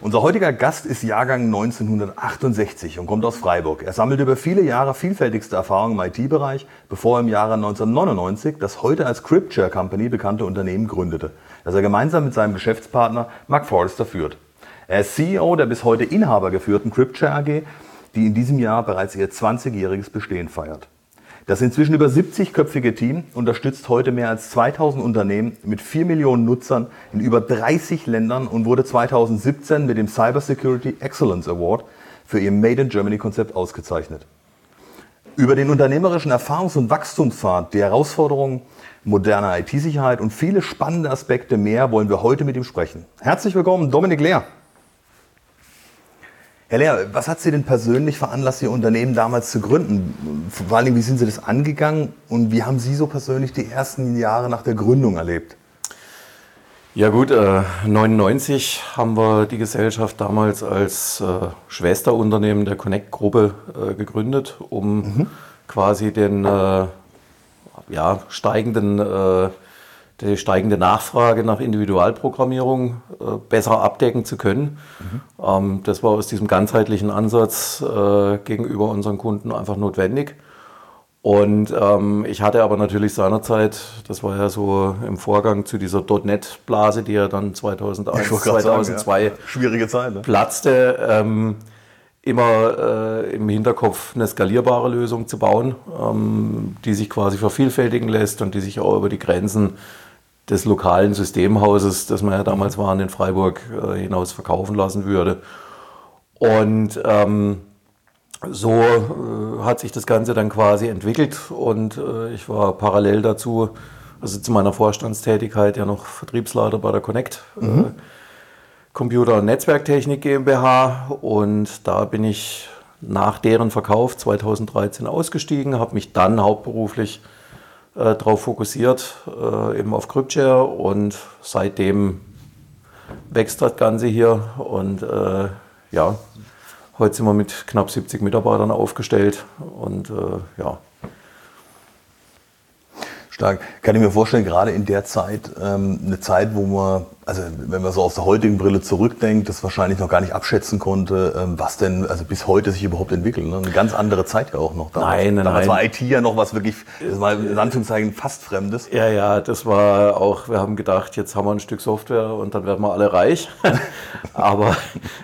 Unser heutiger Gast ist Jahrgang 1968 und kommt aus Freiburg. Er sammelt über viele Jahre vielfältigste Erfahrungen im IT-Bereich, bevor er im Jahre 1999 das heute als Cryptshare Company bekannte Unternehmen gründete, das er gemeinsam mit seinem Geschäftspartner Mark Forrester führt. Er ist CEO der bis heute inhabergeführten Cryptshare AG, die in diesem Jahr bereits ihr 20-jähriges Bestehen feiert. Das inzwischen über 70-köpfige Team unterstützt heute mehr als 2000 Unternehmen mit 4 Millionen Nutzern in über 30 Ländern und wurde 2017 mit dem Cybersecurity Excellence Award für ihr Made in Germany Konzept ausgezeichnet. Über den unternehmerischen Erfahrungs- und Wachstumspfad, die Herausforderungen moderner IT-Sicherheit und viele spannende Aspekte mehr wollen wir heute mit ihm sprechen. Herzlich willkommen, Dominik Lehr. Herr Lehr, was hat Sie denn persönlich veranlasst, Ihr Unternehmen damals zu gründen? Vor allem, wie sind Sie das angegangen und wie haben Sie so persönlich die ersten Jahre nach der Gründung erlebt? Ja gut, äh, 99 haben wir die Gesellschaft damals als äh, Schwesterunternehmen der Connect-Gruppe äh, gegründet, um mhm. quasi den äh, ja, steigenden äh, die steigende Nachfrage nach Individualprogrammierung äh, besser abdecken zu können. Mhm. Ähm, das war aus diesem ganzheitlichen Ansatz äh, gegenüber unseren Kunden einfach notwendig. Und ähm, ich hatte aber natürlich seinerzeit, das war ja so im Vorgang zu dieser .NET-Blase, die ja dann 2001, 2002 sagen, ja. Schwierige Zeit, ne? platzte, ähm, immer äh, im Hinterkopf eine skalierbare Lösung zu bauen, ähm, die sich quasi vervielfältigen lässt und die sich auch über die Grenzen des lokalen Systemhauses, das wir ja damals waren in Freiburg, äh, hinaus verkaufen lassen würde. Und ähm, so äh, hat sich das Ganze dann quasi entwickelt und äh, ich war parallel dazu, also zu meiner Vorstandstätigkeit, ja noch Vertriebsleiter bei der Connect äh, mhm. Computer- und Netzwerktechnik GmbH und da bin ich nach deren Verkauf 2013 ausgestiegen, habe mich dann hauptberuflich äh, darauf fokussiert, äh, eben auf CryptShare und seitdem wächst das Ganze hier und äh, ja, heute sind wir mit knapp 70 Mitarbeitern aufgestellt und äh, ja, Stark. Kann ich mir vorstellen, gerade in der Zeit, ähm, eine Zeit, wo man, also wenn man so aus der heutigen Brille zurückdenkt, das wahrscheinlich noch gar nicht abschätzen konnte, ähm, was denn also bis heute sich überhaupt entwickelt. Ne? Eine ganz andere Zeit ja auch noch. Damals. Nein, nein, damals nein. war IT ja noch was wirklich, das war in Anführungszeichen fast Fremdes. Ja, ja, das war auch, wir haben gedacht, jetzt haben wir ein Stück Software und dann werden wir alle reich. Aber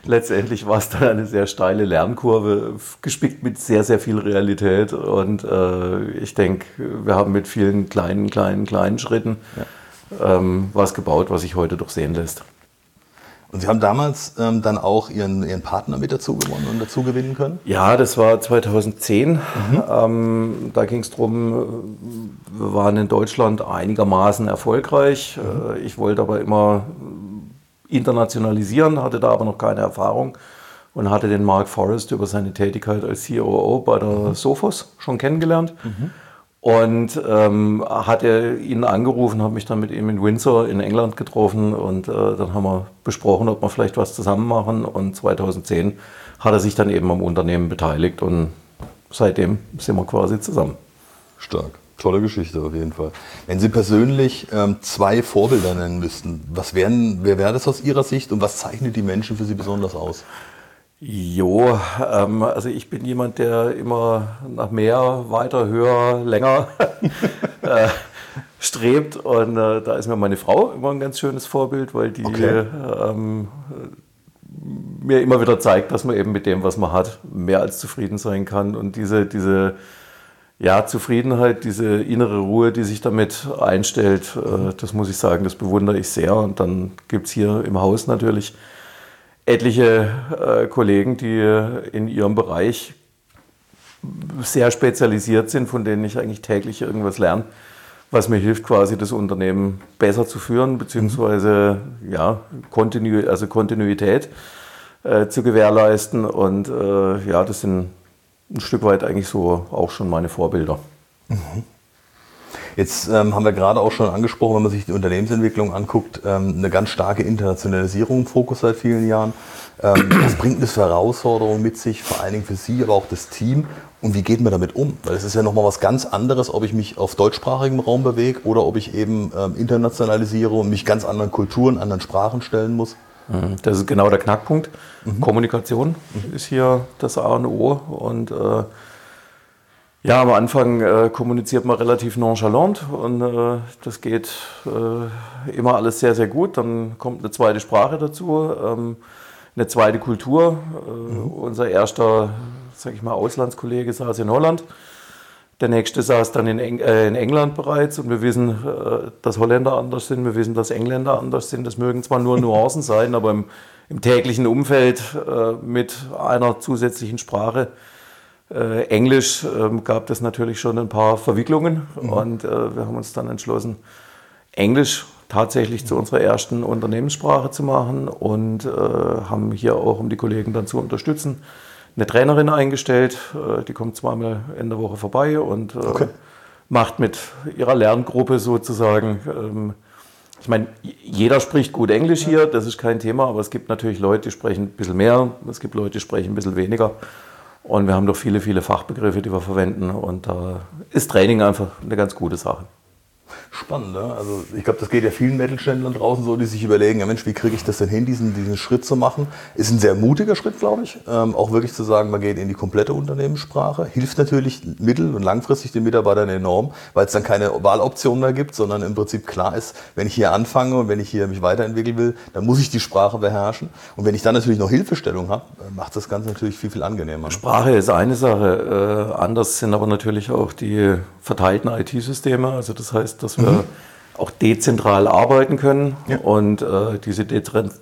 letztendlich war es dann eine sehr steile Lernkurve, gespickt mit sehr, sehr viel Realität. Und äh, ich denke, wir haben mit vielen kleinen, kleinen, kleinen Schritten ja. Ähm, was gebaut, was sich heute doch sehen lässt. Und Sie haben damals ähm, dann auch Ihren, Ihren Partner mit dazu gewonnen und dazu gewinnen können? Ja, das war 2010. Mhm. Ähm, da ging es darum, wir waren in Deutschland einigermaßen erfolgreich. Mhm. Äh, ich wollte aber immer internationalisieren, hatte da aber noch keine Erfahrung und hatte den Mark Forrest über seine Tätigkeit als COO bei der mhm. Sophos schon kennengelernt. Mhm. Und ähm, hatte ihn angerufen, habe mich dann mit ihm in Windsor in England getroffen und äh, dann haben wir besprochen, ob wir vielleicht was zusammen machen. Und 2010 hat er sich dann eben am Unternehmen beteiligt und seitdem sind wir quasi zusammen. Stark. Tolle Geschichte auf jeden Fall. Wenn Sie persönlich ähm, zwei Vorbilder nennen müssten, was wären, wer wäre das aus Ihrer Sicht und was zeichnet die Menschen für Sie besonders aus? Jo, ähm, also ich bin jemand, der immer nach mehr, weiter, höher, länger äh, strebt. Und äh, da ist mir meine Frau immer ein ganz schönes Vorbild, weil die okay. ähm, mir immer wieder zeigt, dass man eben mit dem, was man hat, mehr als zufrieden sein kann. Und diese, diese ja, Zufriedenheit, diese innere Ruhe, die sich damit einstellt, äh, das muss ich sagen, das bewundere ich sehr. Und dann gibt es hier im Haus natürlich etliche äh, Kollegen, die in ihrem Bereich sehr spezialisiert sind, von denen ich eigentlich täglich irgendwas lerne, was mir hilft, quasi das Unternehmen besser zu führen, beziehungsweise ja, Kontinu also Kontinuität äh, zu gewährleisten. Und äh, ja, das sind ein Stück weit eigentlich so auch schon meine Vorbilder. Jetzt ähm, haben wir gerade auch schon angesprochen, wenn man sich die Unternehmensentwicklung anguckt, ähm, eine ganz starke Internationalisierung im Fokus seit vielen Jahren. Ähm, was bringt das für Herausforderungen mit sich, vor allen Dingen für Sie, aber auch das Team? Und wie geht man damit um? Weil es ist ja nochmal was ganz anderes, ob ich mich auf deutschsprachigem Raum bewege oder ob ich eben ähm, internationalisiere und mich ganz anderen Kulturen, anderen Sprachen stellen muss. Mhm. Das ist genau der Knackpunkt. Mhm. Kommunikation mhm. ist hier das A und O. Und äh, ja, am Anfang äh, kommuniziert man relativ nonchalant und äh, das geht äh, immer alles sehr, sehr gut. Dann kommt eine zweite Sprache dazu, ähm, eine zweite Kultur. Äh, mhm. Unser erster, sag ich mal, Auslandskollege saß in Holland. Der nächste saß dann in, Eng äh, in England bereits und wir wissen, äh, dass Holländer anders sind, wir wissen, dass Engländer anders sind. Das mögen zwar nur Nuancen sein, aber im, im täglichen Umfeld mit einer zusätzlichen Sprache äh, Englisch ähm, gab es natürlich schon ein paar Verwicklungen mhm. und äh, wir haben uns dann entschlossen, Englisch tatsächlich zu unserer ersten Unternehmenssprache zu machen und äh, haben hier auch, um die Kollegen dann zu unterstützen, eine Trainerin eingestellt. Äh, die kommt zweimal in der Woche vorbei und äh, okay. macht mit ihrer Lerngruppe sozusagen. Ähm, ich meine, jeder spricht gut Englisch hier, das ist kein Thema, aber es gibt natürlich Leute, die sprechen ein bisschen mehr, es gibt Leute, die sprechen ein bisschen weniger. Und wir haben doch viele, viele Fachbegriffe, die wir verwenden. Und da ist Training einfach eine ganz gute Sache. Spannend, ne? Also ich glaube, das geht ja vielen Mittelständlern draußen so, die sich überlegen, ja Mensch, wie kriege ich das denn hin, diesen, diesen Schritt zu machen? Ist ein sehr mutiger Schritt, glaube ich. Ähm, auch wirklich zu sagen, man geht in die komplette Unternehmenssprache. Hilft natürlich mittel- und langfristig den Mitarbeitern enorm, weil es dann keine Wahloption mehr gibt, sondern im Prinzip klar ist, wenn ich hier anfange und wenn ich hier mich weiterentwickeln will, dann muss ich die Sprache beherrschen. Und wenn ich dann natürlich noch Hilfestellung habe, äh, macht das Ganze natürlich viel, viel angenehmer. Ne? Sprache ist eine Sache. Äh, anders sind aber natürlich auch die verteilten IT-Systeme. Also das heißt, dass wir mhm. auch dezentral arbeiten können ja. und äh, diese Dezent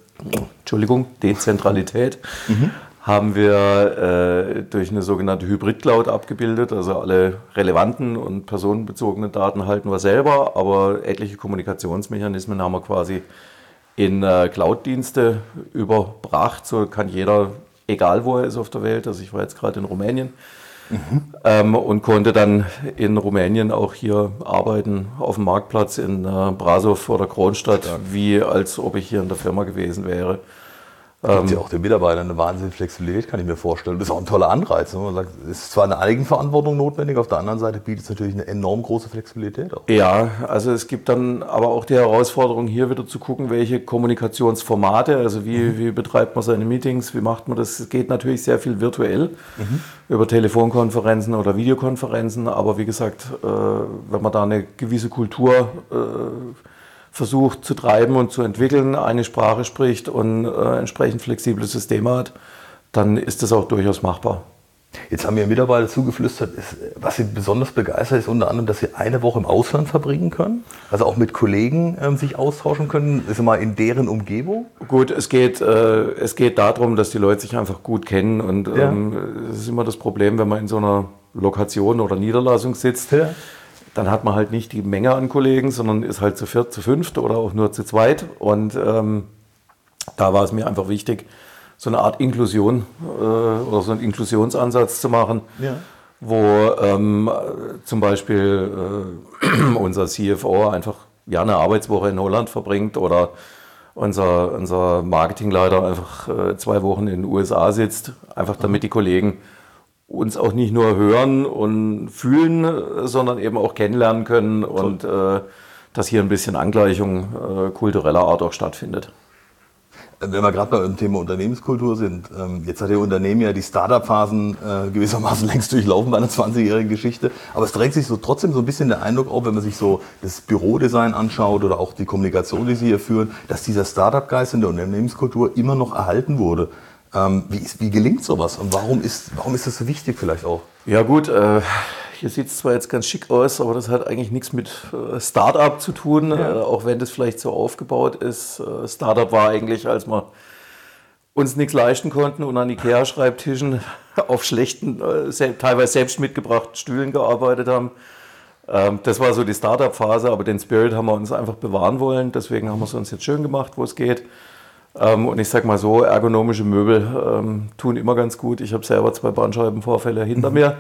Entschuldigung, Dezentralität mhm. haben wir äh, durch eine sogenannte Hybrid-Cloud abgebildet. Also alle relevanten und personenbezogenen Daten halten wir selber, aber etliche Kommunikationsmechanismen haben wir quasi in äh, Cloud-Dienste überbracht. So kann jeder, egal wo er ist auf der Welt, also ich war jetzt gerade in Rumänien, Mhm. Ähm, und konnte dann in Rumänien auch hier arbeiten, auf dem Marktplatz in äh, Brasov oder Kronstadt, ja. wie als ob ich hier in der Firma gewesen wäre. Gibt ähm, ja auch den Mitarbeitern eine wahnsinnige Flexibilität, kann ich mir vorstellen. Das ist auch ein toller Anreiz. Ne? Man sagt, es ist zwar eine Eigenverantwortung notwendig, auf der anderen Seite bietet es natürlich eine enorm große Flexibilität auch. Ja, also es gibt dann aber auch die Herausforderung, hier wieder zu gucken, welche Kommunikationsformate, also wie, mhm. wie betreibt man seine Meetings, wie macht man das. Es geht natürlich sehr viel virtuell mhm. über Telefonkonferenzen oder Videokonferenzen, aber wie gesagt, äh, wenn man da eine gewisse Kultur äh, versucht zu treiben und zu entwickeln, eine Sprache spricht und äh, entsprechend flexible Systeme hat, dann ist das auch durchaus machbar. Jetzt haben mir Mitarbeiter zugeflüstert, ist, was sie besonders begeistert ist, unter anderem, dass sie eine Woche im Ausland verbringen können, also auch mit Kollegen ähm, sich austauschen können, ist mal in deren Umgebung. Gut, es geht, äh, es geht darum, dass die Leute sich einfach gut kennen und es ja. ähm, ist immer das Problem, wenn man in so einer Lokation oder Niederlassung sitzt. Ja dann hat man halt nicht die Menge an Kollegen, sondern ist halt zu viert, zu fünft oder auch nur zu zweit. Und ähm, da war es mir einfach wichtig, so eine Art Inklusion äh, oder so einen Inklusionsansatz zu machen, ja. wo ähm, zum Beispiel äh, unser CFO einfach ja, eine Arbeitswoche in Holland verbringt oder unser, unser Marketingleiter einfach äh, zwei Wochen in den USA sitzt, einfach damit die Kollegen uns auch nicht nur hören und fühlen, sondern eben auch kennenlernen können und äh, dass hier ein bisschen Angleichung äh, kultureller Art auch stattfindet. Wenn wir gerade beim Thema Unternehmenskultur sind, ähm, jetzt hat Ihr Unternehmen ja die Startup-Phasen äh, gewissermaßen längst durchlaufen bei einer 20-jährigen Geschichte. Aber es drängt sich so trotzdem so ein bisschen der Eindruck auf, wenn man sich so das Bürodesign anschaut oder auch die Kommunikation, die Sie hier führen, dass dieser Startup-Geist in der Unternehmenskultur immer noch erhalten wurde. Ähm, wie, ist, wie gelingt sowas und warum ist, warum ist das so wichtig vielleicht auch? Ja gut, äh, hier sieht es zwar jetzt ganz schick aus, aber das hat eigentlich nichts mit äh, Startup zu tun, ja. äh, auch wenn das vielleicht so aufgebaut ist. Äh, Startup war eigentlich, als wir uns nichts leisten konnten und an Ikea-Schreibtischen auf schlechten, äh, teilweise selbst mitgebrachten Stühlen gearbeitet haben. Ähm, das war so die Startup-Phase, aber den Spirit haben wir uns einfach bewahren wollen. Deswegen haben wir es uns jetzt schön gemacht, wo es geht. Ähm, und ich sag mal so, ergonomische Möbel ähm, tun immer ganz gut. Ich habe selber zwei Bandscheibenvorfälle hinter mir.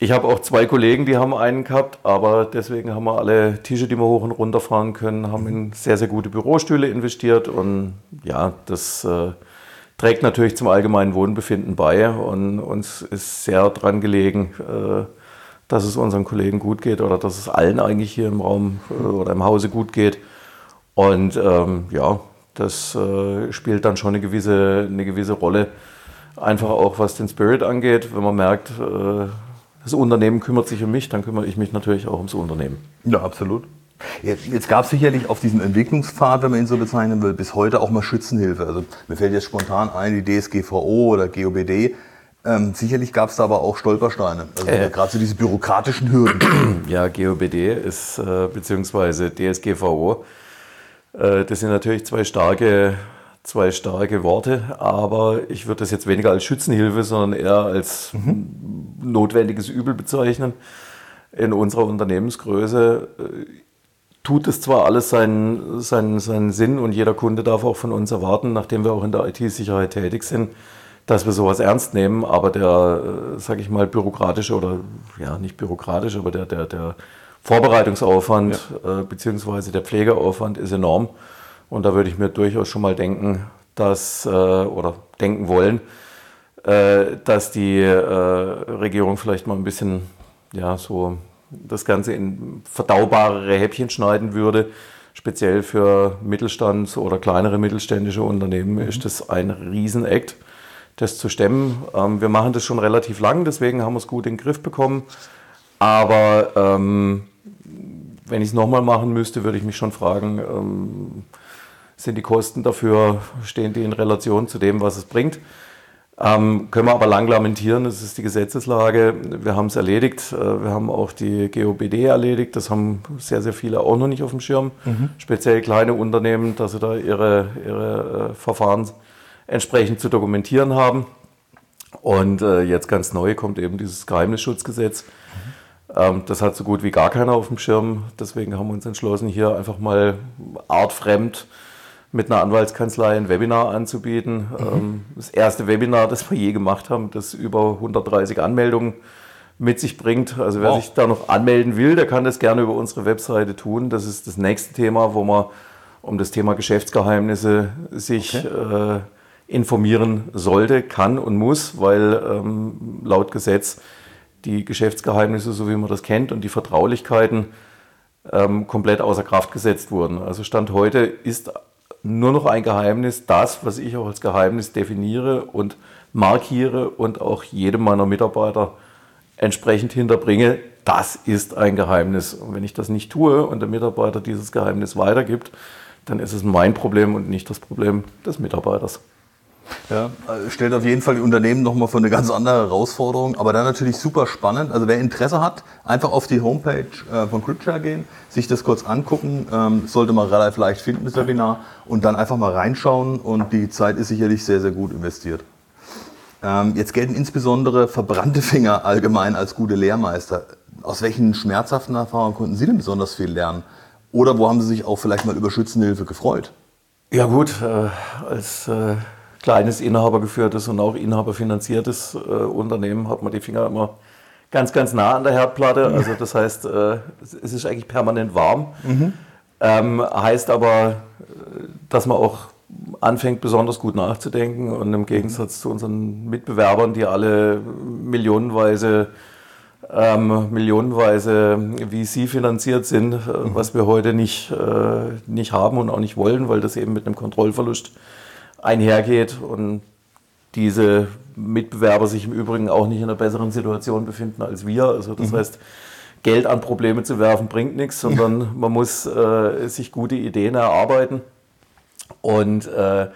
Ich habe auch zwei Kollegen, die haben einen gehabt, aber deswegen haben wir alle Tische, die wir hoch und runter fahren können, haben in sehr, sehr gute Bürostühle investiert und ja, das äh, trägt natürlich zum allgemeinen Wohnbefinden bei und uns ist sehr dran gelegen, äh, dass es unseren Kollegen gut geht oder dass es allen eigentlich hier im Raum äh, oder im Hause gut geht. Und ähm, ja, das äh, spielt dann schon eine gewisse, eine gewisse Rolle. Einfach auch was den Spirit angeht, wenn man merkt, äh, das Unternehmen kümmert sich um mich, dann kümmere ich mich natürlich auch ums Unternehmen. Ja, absolut. Jetzt, jetzt gab es sicherlich auf diesem Entwicklungspfad, wenn man ihn so bezeichnen will, bis heute auch mal Schützenhilfe. Also mir fällt jetzt spontan ein, die DSGVO oder GOBD. Ähm, sicherlich gab es da aber auch Stolpersteine, also äh. gerade so diese bürokratischen Hürden. Ja, GOBD ist, äh, beziehungsweise DSGVO, das sind natürlich zwei starke, zwei starke Worte, aber ich würde das jetzt weniger als Schützenhilfe, sondern eher als mhm. notwendiges Übel bezeichnen. In unserer Unternehmensgröße äh, tut es zwar alles seinen, seinen, seinen Sinn und jeder Kunde darf auch von uns erwarten, nachdem wir auch in der IT-Sicherheit tätig sind, dass wir sowas ernst nehmen, aber der, äh, sage ich mal, bürokratische oder ja, nicht bürokratisch, aber der, der, der Vorbereitungsaufwand ja. äh, beziehungsweise der Pflegeaufwand ist enorm. Und da würde ich mir durchaus schon mal denken, dass äh, oder denken wollen, äh, dass die äh, Regierung vielleicht mal ein bisschen ja so das Ganze in verdaubarere Häppchen schneiden würde. Speziell für Mittelstands- oder kleinere mittelständische Unternehmen mhm. ist das ein Riesenakt, das zu stemmen. Ähm, wir machen das schon relativ lang, deswegen haben wir es gut in den Griff bekommen. Aber ähm, wenn ich es nochmal machen müsste, würde ich mich schon fragen, ähm, sind die Kosten dafür, stehen die in Relation zu dem, was es bringt? Ähm, können wir aber lang lamentieren, das ist die Gesetzeslage. Wir haben es erledigt, äh, wir haben auch die GOBD erledigt, das haben sehr, sehr viele auch noch nicht auf dem Schirm, mhm. speziell kleine Unternehmen, dass sie da ihre, ihre äh, Verfahren entsprechend zu dokumentieren haben. Und äh, jetzt ganz neu kommt eben dieses Geheimnisschutzgesetz. Ähm, das hat so gut wie gar keiner auf dem Schirm, deswegen haben wir uns entschlossen, hier einfach mal artfremd mit einer Anwaltskanzlei ein Webinar anzubieten. Mhm. Das erste Webinar, das wir je gemacht haben, das über 130 Anmeldungen mit sich bringt. Also wer wow. sich da noch anmelden will, der kann das gerne über unsere Webseite tun. Das ist das nächste Thema, wo man um das Thema Geschäftsgeheimnisse sich okay. äh, informieren sollte, kann und muss, weil ähm, laut Gesetz die Geschäftsgeheimnisse, so wie man das kennt, und die Vertraulichkeiten ähm, komplett außer Kraft gesetzt wurden. Also Stand heute ist nur noch ein Geheimnis, das, was ich auch als Geheimnis definiere und markiere und auch jedem meiner Mitarbeiter entsprechend hinterbringe, das ist ein Geheimnis. Und wenn ich das nicht tue und der Mitarbeiter dieses Geheimnis weitergibt, dann ist es mein Problem und nicht das Problem des Mitarbeiters. Ja, stellt auf jeden Fall die Unternehmen nochmal vor eine ganz andere Herausforderung, aber dann natürlich super spannend. Also wer Interesse hat, einfach auf die Homepage äh, von CryptShare gehen, sich das kurz angucken, ähm, sollte man relativ leicht finden, das Webinar, und dann einfach mal reinschauen und die Zeit ist sicherlich sehr, sehr gut investiert. Ähm, jetzt gelten insbesondere verbrannte Finger allgemein als gute Lehrmeister. Aus welchen schmerzhaften Erfahrungen konnten Sie denn besonders viel lernen? Oder wo haben Sie sich auch vielleicht mal über Schützenhilfe gefreut? Ja gut, äh, als äh kleines inhabergeführtes und auch inhaberfinanziertes äh, Unternehmen hat man die Finger immer ganz, ganz nah an der Herdplatte. Also das heißt, äh, es ist eigentlich permanent warm. Mhm. Ähm, heißt aber, dass man auch anfängt, besonders gut nachzudenken und im Gegensatz zu unseren Mitbewerbern, die alle millionenweise ähm, millionenweise VC finanziert sind, äh, mhm. was wir heute nicht, äh, nicht haben und auch nicht wollen, weil das eben mit einem Kontrollverlust einhergeht und diese Mitbewerber sich im Übrigen auch nicht in einer besseren Situation befinden als wir. Also das mhm. heißt, Geld an Probleme zu werfen bringt nichts, sondern man muss äh, sich gute Ideen erarbeiten. Und äh,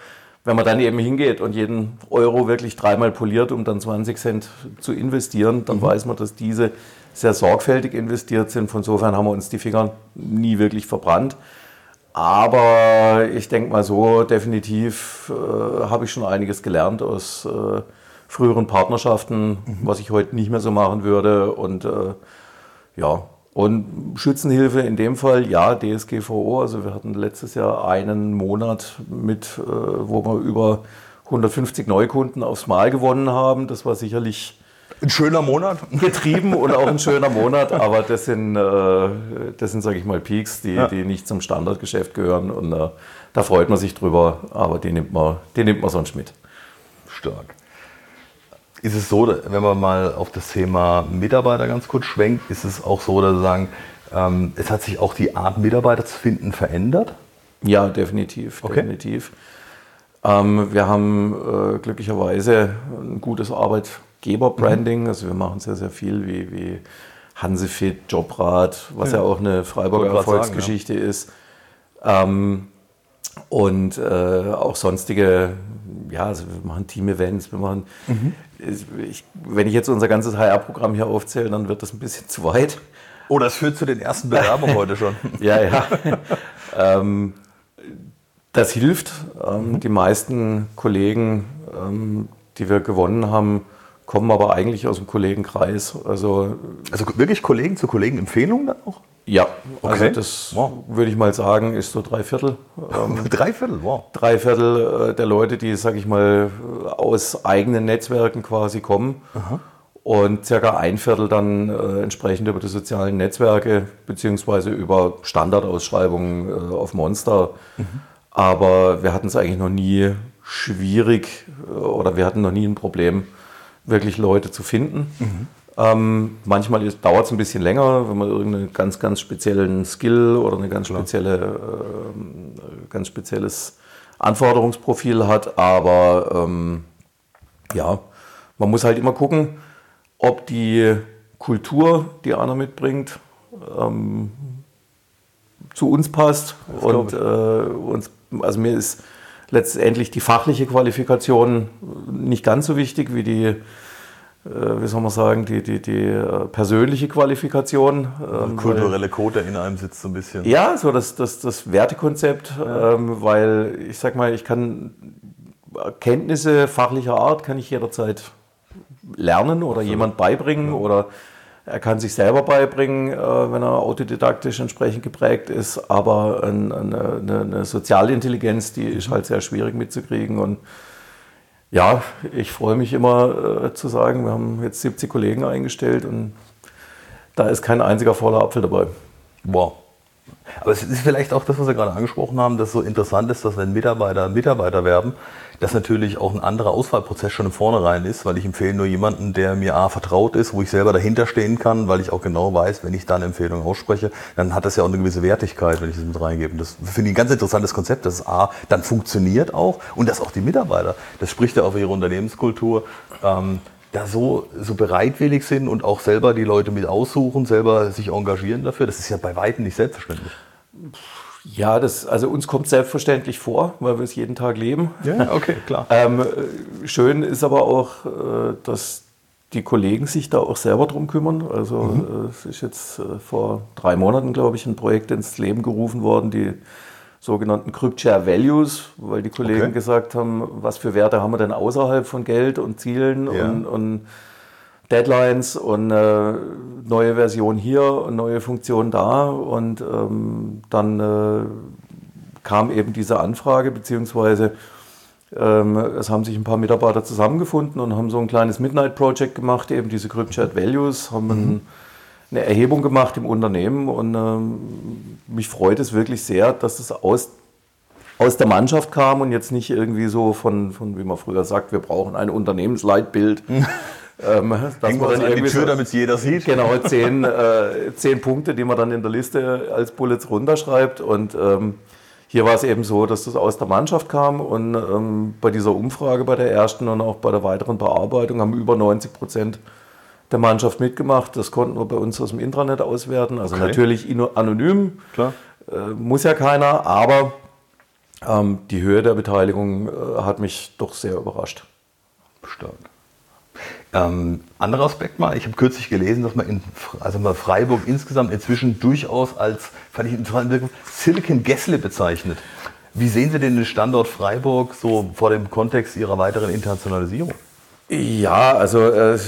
wenn man dann eben hingeht und jeden Euro wirklich dreimal poliert, um dann 20 Cent zu investieren, dann mhm. weiß man, dass diese sehr sorgfältig investiert sind. Von insofern haben wir uns die Finger nie wirklich verbrannt. Aber ich denke mal so, definitiv äh, habe ich schon einiges gelernt aus äh, früheren Partnerschaften, mhm. was ich heute nicht mehr so machen würde. Und äh, ja, Und Schützenhilfe in dem Fall, ja, DSGVO. Also wir hatten letztes Jahr einen Monat mit, äh, wo wir über 150 Neukunden aufs Mal gewonnen haben. Das war sicherlich ein schöner Monat. Getrieben und auch ein schöner Monat, aber das sind, äh, das sind sage ich mal, Peaks, die, ja. die nicht zum Standardgeschäft gehören. Und äh, da freut man sich drüber, aber die nimmt man, die nimmt man sonst mit. Stark. Ist es so, wenn man mal auf das Thema Mitarbeiter ganz kurz schwenkt, ist es auch so, dass Sie sagen, ähm, es hat sich auch die Art, Mitarbeiter zu finden, verändert? Ja, definitiv. Okay. definitiv. Ähm, wir haben äh, glücklicherweise ein gutes Arbeitgeberbranding. Mhm. Also wir machen sehr, sehr viel wie, wie Hansefit, Jobrad, was ja, ja auch eine Freiburger Erfolgsgeschichte sagen, ja. ist. Ähm, und äh, auch sonstige, ja, also wir machen Team-Events, wir machen, mhm. ich, wenn ich jetzt unser ganzes HR-Programm hier aufzähle, dann wird das ein bisschen zu weit. Oh, das führt zu den ersten Bewerbungen heute schon. ja, ja. ähm, das hilft. Ähm, mhm. Die meisten Kollegen, ähm, die wir gewonnen haben, kommen aber eigentlich aus dem Kollegenkreis. Also, also wirklich Kollegen zu Kollegen Empfehlungen dann auch? Ja, also das wow. würde ich mal sagen, ist so drei Viertel. Ähm, drei Viertel, wow. Drei Viertel äh, der Leute, die, sage ich mal, aus eigenen Netzwerken quasi kommen. Aha. Und circa ein Viertel dann äh, entsprechend über die sozialen Netzwerke beziehungsweise über Standardausschreibungen äh, auf Monster. Mhm. Aber wir hatten es eigentlich noch nie schwierig äh, oder wir hatten noch nie ein Problem, wirklich Leute zu finden. Mhm. Ähm, manchmal dauert es ein bisschen länger, wenn man irgendeinen ganz, ganz speziellen Skill oder ein ganz, spezielle, äh, ganz spezielles Anforderungsprofil hat. Aber ähm, ja, man muss halt immer gucken, ob die Kultur, die einer mitbringt, ähm, zu uns passt. Das und äh, uns, also mir ist letztendlich die fachliche Qualifikation nicht ganz so wichtig wie die äh, wie soll man sagen, die, die, die äh, persönliche Qualifikation. Ähm, kulturelle Code, der in einem sitzt so ein bisschen. Ja, so das, das, das Wertekonzept, ja. ähm, weil ich sag mal, ich kann Kenntnisse fachlicher Art kann ich jederzeit lernen oder so. jemand beibringen ja. oder er kann sich selber beibringen, äh, wenn er autodidaktisch entsprechend geprägt ist, aber eine, eine, eine soziale Intelligenz, die ist halt sehr schwierig mitzukriegen und ja, ich freue mich immer äh, zu sagen, wir haben jetzt 70 Kollegen eingestellt und da ist kein einziger voller Apfel dabei. Wow. Aber es ist vielleicht auch das, was Sie gerade angesprochen haben, dass so interessant ist, dass wenn Mitarbeiter Mitarbeiter werben, dass natürlich auch ein anderer Auswahlprozess schon im Vornherein ist, weil ich empfehle nur jemanden, der mir A vertraut ist, wo ich selber dahinter stehen kann, weil ich auch genau weiß, wenn ich da eine Empfehlung ausspreche, dann hat das ja auch eine gewisse Wertigkeit, wenn ich das mit reingebe. Das finde ich ein ganz interessantes Konzept, dass es A dann funktioniert auch und dass auch die Mitarbeiter, das spricht ja auch für ihre Unternehmenskultur, ähm, da so, so bereitwillig sind und auch selber die Leute mit aussuchen, selber sich engagieren dafür. Das ist ja bei Weitem nicht selbstverständlich. Ja, das, also uns kommt selbstverständlich vor, weil wir es jeden Tag leben. Ja, okay, klar. ähm, schön ist aber auch, äh, dass die Kollegen sich da auch selber drum kümmern. Also mhm. Äh, es ist jetzt äh, vor drei Monaten, glaube ich, ein Projekt ins Leben gerufen worden, die sogenannten Cryptshare Values, weil die Kollegen okay. gesagt haben, was für Werte haben wir denn außerhalb von Geld und Zielen ja. und, und, Deadlines und äh, neue Version hier und neue Funktion da. Und ähm, dann äh, kam eben diese Anfrage, beziehungsweise ähm, es haben sich ein paar Mitarbeiter zusammengefunden und haben so ein kleines Midnight Project gemacht, eben diese Cryptchat Values, haben mhm eine Erhebung gemacht im Unternehmen und ähm, mich freut es wirklich sehr, dass es aus, aus der Mannschaft kam und jetzt nicht irgendwie so von, von wie man früher sagt, wir brauchen ein Unternehmensleitbild. ähm, Hängen man dann an die Tür, damit es jeder sieht. Genau, zehn, äh, zehn Punkte, die man dann in der Liste als Bullets runterschreibt. Und ähm, hier war es eben so, dass das aus der Mannschaft kam und ähm, bei dieser Umfrage, bei der ersten und auch bei der weiteren Bearbeitung haben über 90 Prozent der Mannschaft mitgemacht. Das konnten wir bei uns aus dem Intranet auswerten. Also okay. natürlich anonym, Klar. Äh, muss ja keiner, aber ähm, die Höhe der Beteiligung äh, hat mich doch sehr überrascht. Stark. Ähm, anderer Aspekt mal, ich habe kürzlich gelesen, dass man in also mal Freiburg insgesamt inzwischen durchaus als, fand ich interessant, Silicon Gessle bezeichnet. Wie sehen Sie denn den Standort Freiburg so vor dem Kontext Ihrer weiteren Internationalisierung? Ja, also äh,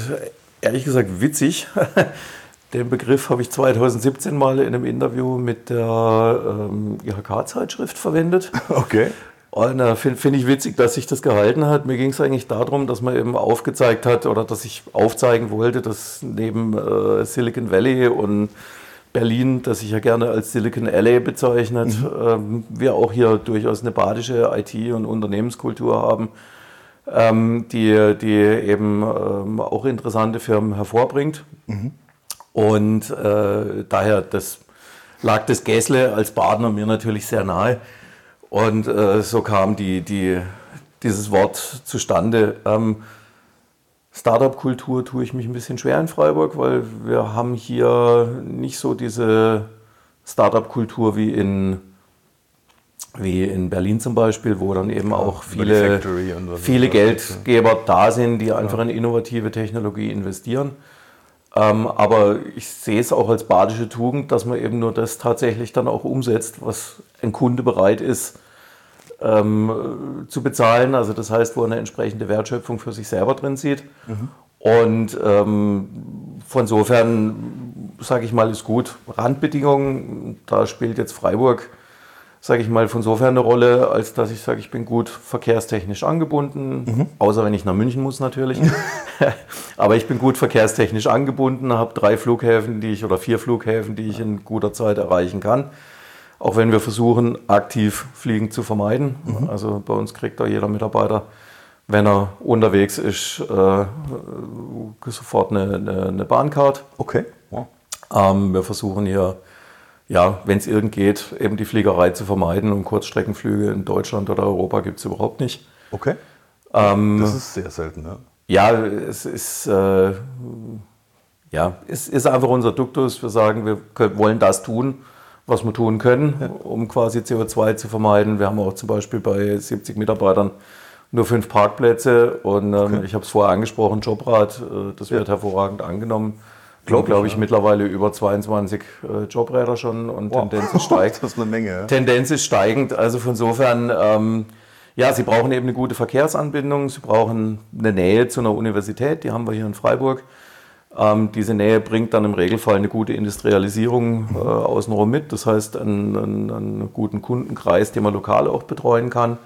ehrlich gesagt witzig. Den Begriff habe ich 2017 mal in einem Interview mit der ähm, IHK-Zeitschrift verwendet. Okay. Und äh, finde find ich witzig, dass sich das gehalten hat. Mir ging es eigentlich darum, dass man eben aufgezeigt hat oder dass ich aufzeigen wollte, dass neben äh, Silicon Valley und Berlin, das sich ja gerne als Silicon Alley bezeichnet, mhm. ähm, wir auch hier durchaus eine badische IT- und Unternehmenskultur haben, ähm, die, die eben ähm, auch interessante Firmen hervorbringt. Mhm. Und äh, daher das, lag das Gäsle als Badener mir natürlich sehr nahe. Und äh, so kam die, die, dieses Wort zustande. Ähm, Startup-Kultur tue ich mich ein bisschen schwer in Freiburg, weil wir haben hier nicht so diese Startup-Kultur wie in, wie in Berlin zum Beispiel, wo dann eben auch viele, viele Geldgeber da sind, die einfach in innovative Technologie investieren. Ähm, aber ich sehe es auch als badische Tugend, dass man eben nur das tatsächlich dann auch umsetzt, was ein Kunde bereit ist ähm, zu bezahlen. Also das heißt, wo er eine entsprechende Wertschöpfung für sich selber drin sieht. Mhm. Und ähm, von insofern, sage ich mal, ist gut. Randbedingungen, da spielt jetzt Freiburg sage ich mal, von insofern eine Rolle, als dass ich sage, ich bin gut verkehrstechnisch angebunden, mhm. außer wenn ich nach München muss natürlich. Aber ich bin gut verkehrstechnisch angebunden, habe drei Flughäfen, die ich oder vier Flughäfen, die ich in guter Zeit erreichen kann. Auch wenn wir versuchen, aktiv Fliegen zu vermeiden. Mhm. Also bei uns kriegt da jeder Mitarbeiter, wenn er unterwegs ist, äh, sofort eine, eine, eine Bahncard. Okay. Wow. Ähm, wir versuchen hier ja, wenn es irgend geht, eben die Fliegerei zu vermeiden und Kurzstreckenflüge in Deutschland oder Europa gibt es überhaupt nicht. Okay. Ähm, das ist sehr selten, ne? Ja, es ist, äh, ja, es ist einfach unser Duktus. Wir sagen, wir können, wollen das tun, was wir tun können, ja. um quasi CO2 zu vermeiden. Wir haben auch zum Beispiel bei 70 Mitarbeitern nur fünf Parkplätze und ähm, okay. ich habe es vorher angesprochen, Jobrat, äh, das wird ja. hervorragend angenommen. Glaube glaub ich, ja. mittlerweile über 22 äh, Jobräder schon und wow. Tendenz ist steigend. das ist eine Menge. Tendenz ist steigend. Also von ähm, ja, Sie brauchen eben eine gute Verkehrsanbindung. Sie brauchen eine Nähe zu einer Universität. Die haben wir hier in Freiburg. Ähm, diese Nähe bringt dann im Regelfall eine gute Industrialisierung äh, außenrum mit. Das heißt, einen, einen, einen guten Kundenkreis, den man lokal auch betreuen kann.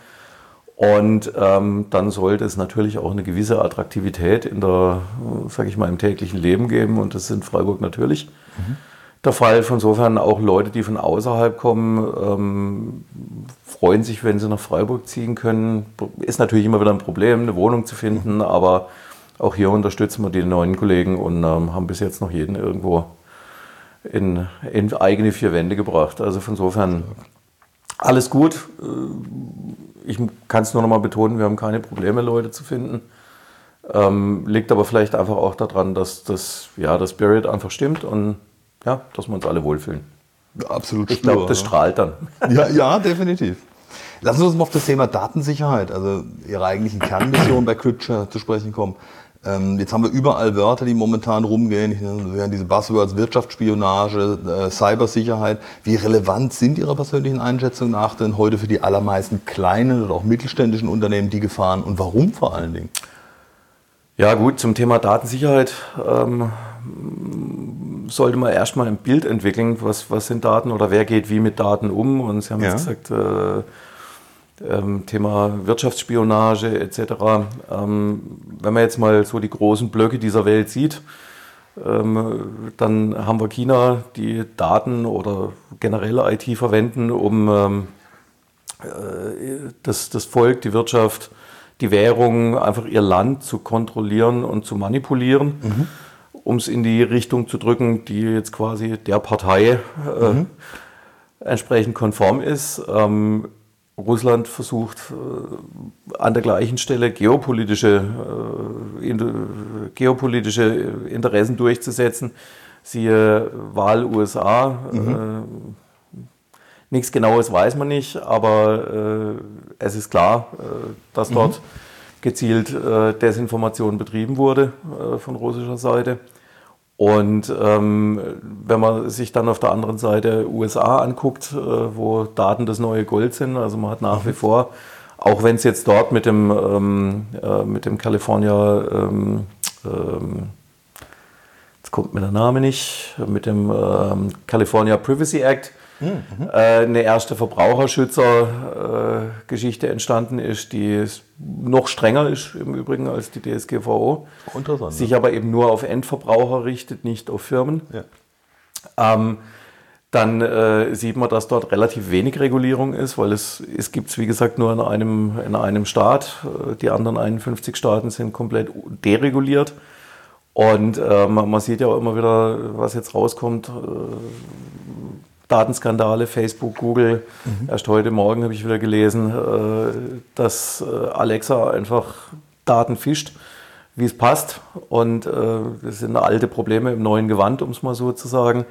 Und ähm, dann sollte es natürlich auch eine gewisse Attraktivität in der, sage ich mal, im täglichen Leben geben. Und das ist in Freiburg natürlich mhm. der Fall. Von insofern auch Leute, die von außerhalb kommen, ähm, freuen sich, wenn sie nach Freiburg ziehen können. Ist natürlich immer wieder ein Problem, eine Wohnung zu finden, mhm. aber auch hier unterstützen wir die neuen Kollegen und ähm, haben bis jetzt noch jeden irgendwo in, in eigene vier Wände gebracht. Also von insofern alles gut. Äh, ich kann es nur noch mal betonen, wir haben keine Probleme, Leute zu finden. Ähm, liegt aber vielleicht einfach auch daran, dass das, ja, das Spirit einfach stimmt und ja, dass wir uns alle wohlfühlen. Absolut. Ich glaube, das strahlt dann. Ja, ja, definitiv. Lassen Sie uns mal auf das Thema Datensicherheit, also Ihre eigentlichen Kernmission bei Crypture zu sprechen kommen. Ähm, jetzt haben wir überall Wörter, die momentan rumgehen. Wir haben diese Buzzwords Wirtschaftsspionage, äh, Cybersicherheit. Wie relevant sind Ihrer persönlichen Einschätzung nach denn heute für die allermeisten kleinen oder auch mittelständischen Unternehmen die Gefahren und warum vor allen Dingen? Ja gut, zum Thema Datensicherheit ähm, sollte man erstmal ein Bild entwickeln, was, was sind Daten oder wer geht wie mit Daten um. Und Sie haben ja. jetzt gesagt, äh, ähm, Thema Wirtschaftsspionage etc. Ähm, wenn man jetzt mal so die großen Blöcke dieser Welt sieht, ähm, dann haben wir China, die Daten oder generelle IT verwenden, um ähm, äh, das, das Volk, die Wirtschaft, die Währung, einfach ihr Land zu kontrollieren und zu manipulieren. Mhm. Um es in die Richtung zu drücken, die jetzt quasi der Partei äh, mhm. entsprechend konform ist. Ähm, Russland versucht äh, an der gleichen Stelle geopolitische, äh, geopolitische Interessen durchzusetzen. Siehe Wahl USA. Mhm. Äh, nichts Genaues weiß man nicht, aber es ist klar, dass dort mhm. gezielt Desinformation betrieben wurde von russischer Seite. Und ähm, wenn man sich dann auf der anderen Seite USA anguckt, äh, wo Daten das neue Gold sind, also man hat nach wie vor, auch wenn es jetzt dort mit dem, ähm, äh, mit dem California, ähm, ähm jetzt kommt mir der Name nicht, mit dem ähm, California Privacy Act mhm. eine erste Verbraucherschützer-Geschichte äh, entstanden ist, die noch strenger ist im Übrigen als die DSGVO, Interessant, sich aber eben nur auf Endverbraucher richtet, nicht auf Firmen. Ja. Ähm, dann äh, sieht man, dass dort relativ wenig Regulierung ist, weil es, es gibt es, wie gesagt, nur in einem, in einem Staat. Äh, die anderen 51 Staaten sind komplett dereguliert. Und äh, man, man, sieht ja auch immer wieder, was jetzt rauskommt. Äh, Datenskandale, Facebook, Google. Mhm. Erst heute Morgen habe ich wieder gelesen, äh, dass äh, Alexa einfach Daten fischt, wie es passt. Und das sind alte Probleme im neuen Gewand, um es mal so zu sagen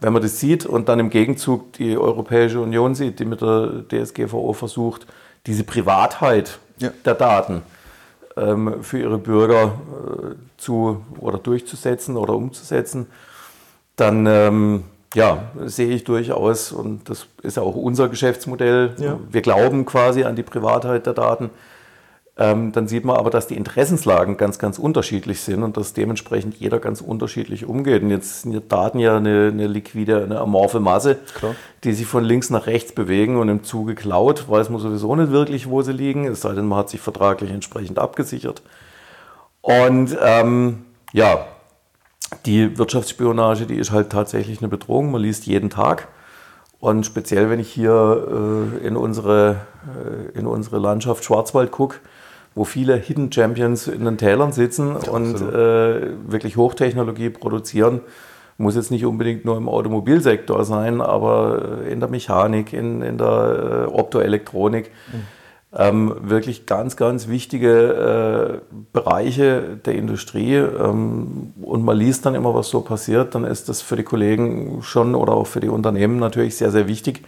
wenn man das sieht und dann im Gegenzug die Europäische Union sieht, die mit der DSGVO versucht, diese Privatheit ja. der Daten ähm, für ihre Bürger äh, zu oder durchzusetzen oder umzusetzen, dann ähm, ja, sehe ich durchaus, und das ist ja auch unser Geschäftsmodell, ja. wir glauben quasi an die Privatheit der Daten, ähm, dann sieht man aber, dass die Interessenslagen ganz, ganz unterschiedlich sind und dass dementsprechend jeder ganz unterschiedlich umgeht. Und jetzt sind die Daten ja eine, eine liquide, eine amorphe Masse, Klar. die sich von links nach rechts bewegen und im Zuge klaut, weiß man sowieso nicht wirklich, wo sie liegen, es sei denn, man hat sich vertraglich entsprechend abgesichert. Und ähm, ja, die Wirtschaftsspionage, die ist halt tatsächlich eine Bedrohung. Man liest jeden Tag. Und speziell, wenn ich hier äh, in, unsere, äh, in unsere Landschaft Schwarzwald gucke, wo viele Hidden Champions in den Tälern sitzen ja, und äh, wirklich Hochtechnologie produzieren. Muss jetzt nicht unbedingt nur im Automobilsektor sein, aber in der Mechanik, in, in der äh, Optoelektronik. Mhm. Ähm, wirklich ganz, ganz wichtige äh, Bereiche der Industrie. Ähm, und man liest dann immer, was so passiert, dann ist das für die Kollegen schon oder auch für die Unternehmen natürlich sehr, sehr wichtig,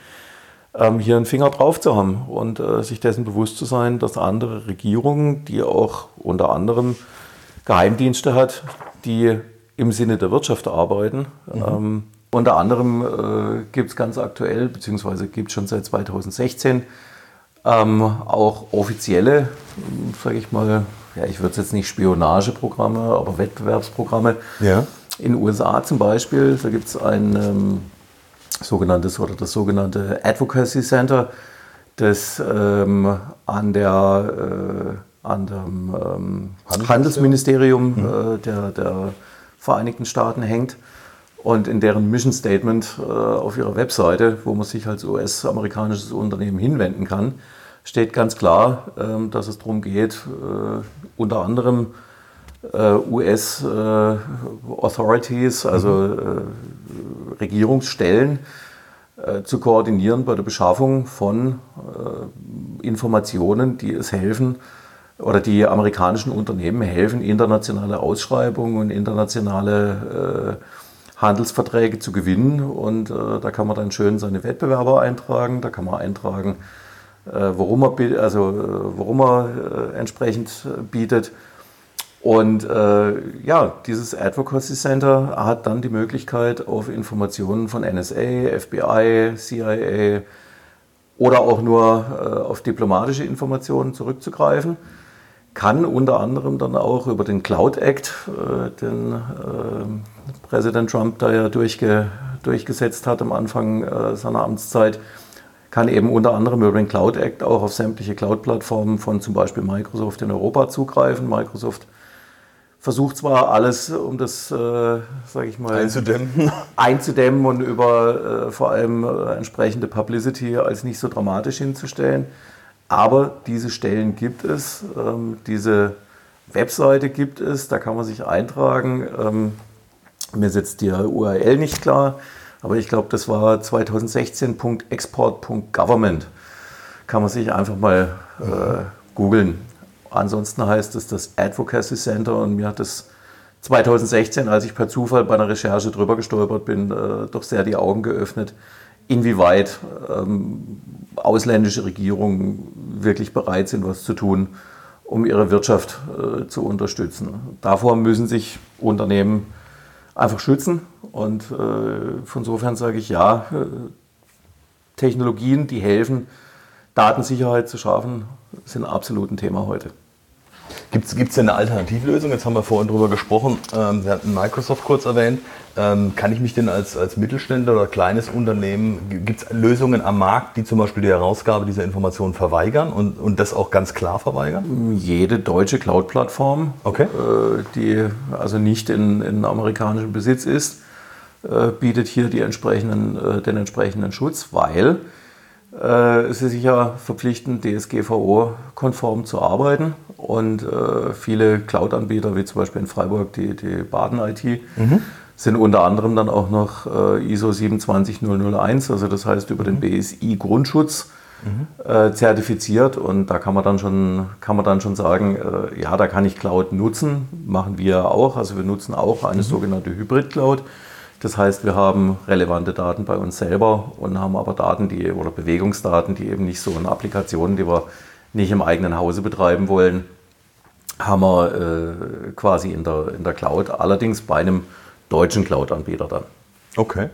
ähm, hier einen Finger drauf zu haben und äh, sich dessen bewusst zu sein, dass andere Regierungen, die auch unter anderem Geheimdienste hat, die im Sinne der Wirtschaft arbeiten. Mhm. Ähm, unter anderem äh, gibt es ganz aktuell, beziehungsweise gibt es schon seit 2016, ähm, auch offizielle, sage ich mal, ja, ich würde es jetzt nicht Spionageprogramme, aber Wettbewerbsprogramme. Ja. In den USA zum Beispiel, da gibt es ein ähm, sogenanntes oder das sogenannte Advocacy Center, das ähm, an der äh, an dem ähm, Handelsministerium, mhm. äh, der, der Vereinigten Staaten hängt und in deren Mission Statement äh, auf ihrer Webseite, wo man sich als US-amerikanisches Unternehmen hinwenden kann, steht ganz klar, äh, dass es darum geht, äh, unter anderem äh, US äh, Authorities, also mhm. Äh, Regierungsstellen, äh, zu koordinieren bei der Beschaffung von Informationen, die es helfen oder die amerikanischen Unternehmen helfen, internationale Ausschreibungen und internationale Handelsverträge zu gewinnen. Und da kann man dann schön seine Wettbewerber eintragen, da kann man eintragen, worum er, also, worum er entsprechend bietet und äh, ja, dieses Advocacy Center hat dann die Möglichkeit, auf Informationen von NSA, FBI, CIA oder auch nur äh, auf diplomatische Informationen zurückzugreifen. Kann unter anderem dann auch über den Cloud Act, äh, den äh, Präsident Trump da ja durchge durchgesetzt hat am Anfang äh, seiner Amtszeit, kann eben unter anderem über den Cloud Act auch auf sämtliche Cloud-Plattformen von zum Beispiel Microsoft in Europa zugreifen. Microsoft versucht zwar alles, um das, äh, sage ich mal, einzudämmen, einzudämmen und über äh, vor allem äh, entsprechende Publicity als nicht so dramatisch hinzustellen. Aber diese Stellen gibt es, ähm, diese Webseite gibt es, da kann man sich eintragen. Ähm, mir sitzt die URL nicht klar, aber ich glaube, das war 2016.export.government. Kann man sich einfach mal äh, googeln. Ansonsten heißt es das Advocacy Center und mir hat es 2016, als ich per Zufall bei einer Recherche drüber gestolpert bin, äh, doch sehr die Augen geöffnet, inwieweit ähm, ausländische Regierungen wirklich bereit sind, was zu tun, um ihre Wirtschaft äh, zu unterstützen. Davor müssen sich Unternehmen einfach schützen und äh, von insofern sage ich ja, äh, Technologien, die helfen, Datensicherheit zu schaffen, sind absolut ein Thema heute. Gibt es denn eine Alternativlösung? Jetzt haben wir vorhin drüber gesprochen. Ähm, Sie hatten Microsoft kurz erwähnt. Ähm, kann ich mich denn als, als Mittelständler oder kleines Unternehmen, gibt es Lösungen am Markt, die zum Beispiel die Herausgabe dieser Informationen verweigern und, und das auch ganz klar verweigern? Jede deutsche Cloud-Plattform, Okay. äh, die also nicht in, in amerikanischem Besitz ist, äh, bietet hier die entsprechenden, äh, den entsprechenden Schutz, weil äh, es ist sicher verpflichtend, DSGVO-konform zu arbeiten. Und äh, viele Cloud-Anbieter, wie zum Beispiel in Freiburg die, die Baden-IT, sind unter anderem dann auch noch äh, ISO 27001, also das heißt über den BSI-Grundschutz äh, zertifiziert. Und da kann man dann schon, kann man dann schon sagen, äh, ja, da kann ich Cloud nutzen, machen wir auch. Also wir nutzen auch eine sogenannte Hybrid-Cloud. Das heißt, wir haben relevante Daten bei uns selber und haben aber Daten, die oder Bewegungsdaten, die eben nicht so in Applikationen, die wir nicht im eigenen Hause betreiben wollen, haben wir äh, quasi in der, in der Cloud, allerdings bei einem deutschen Cloud-Anbieter dann. Okay.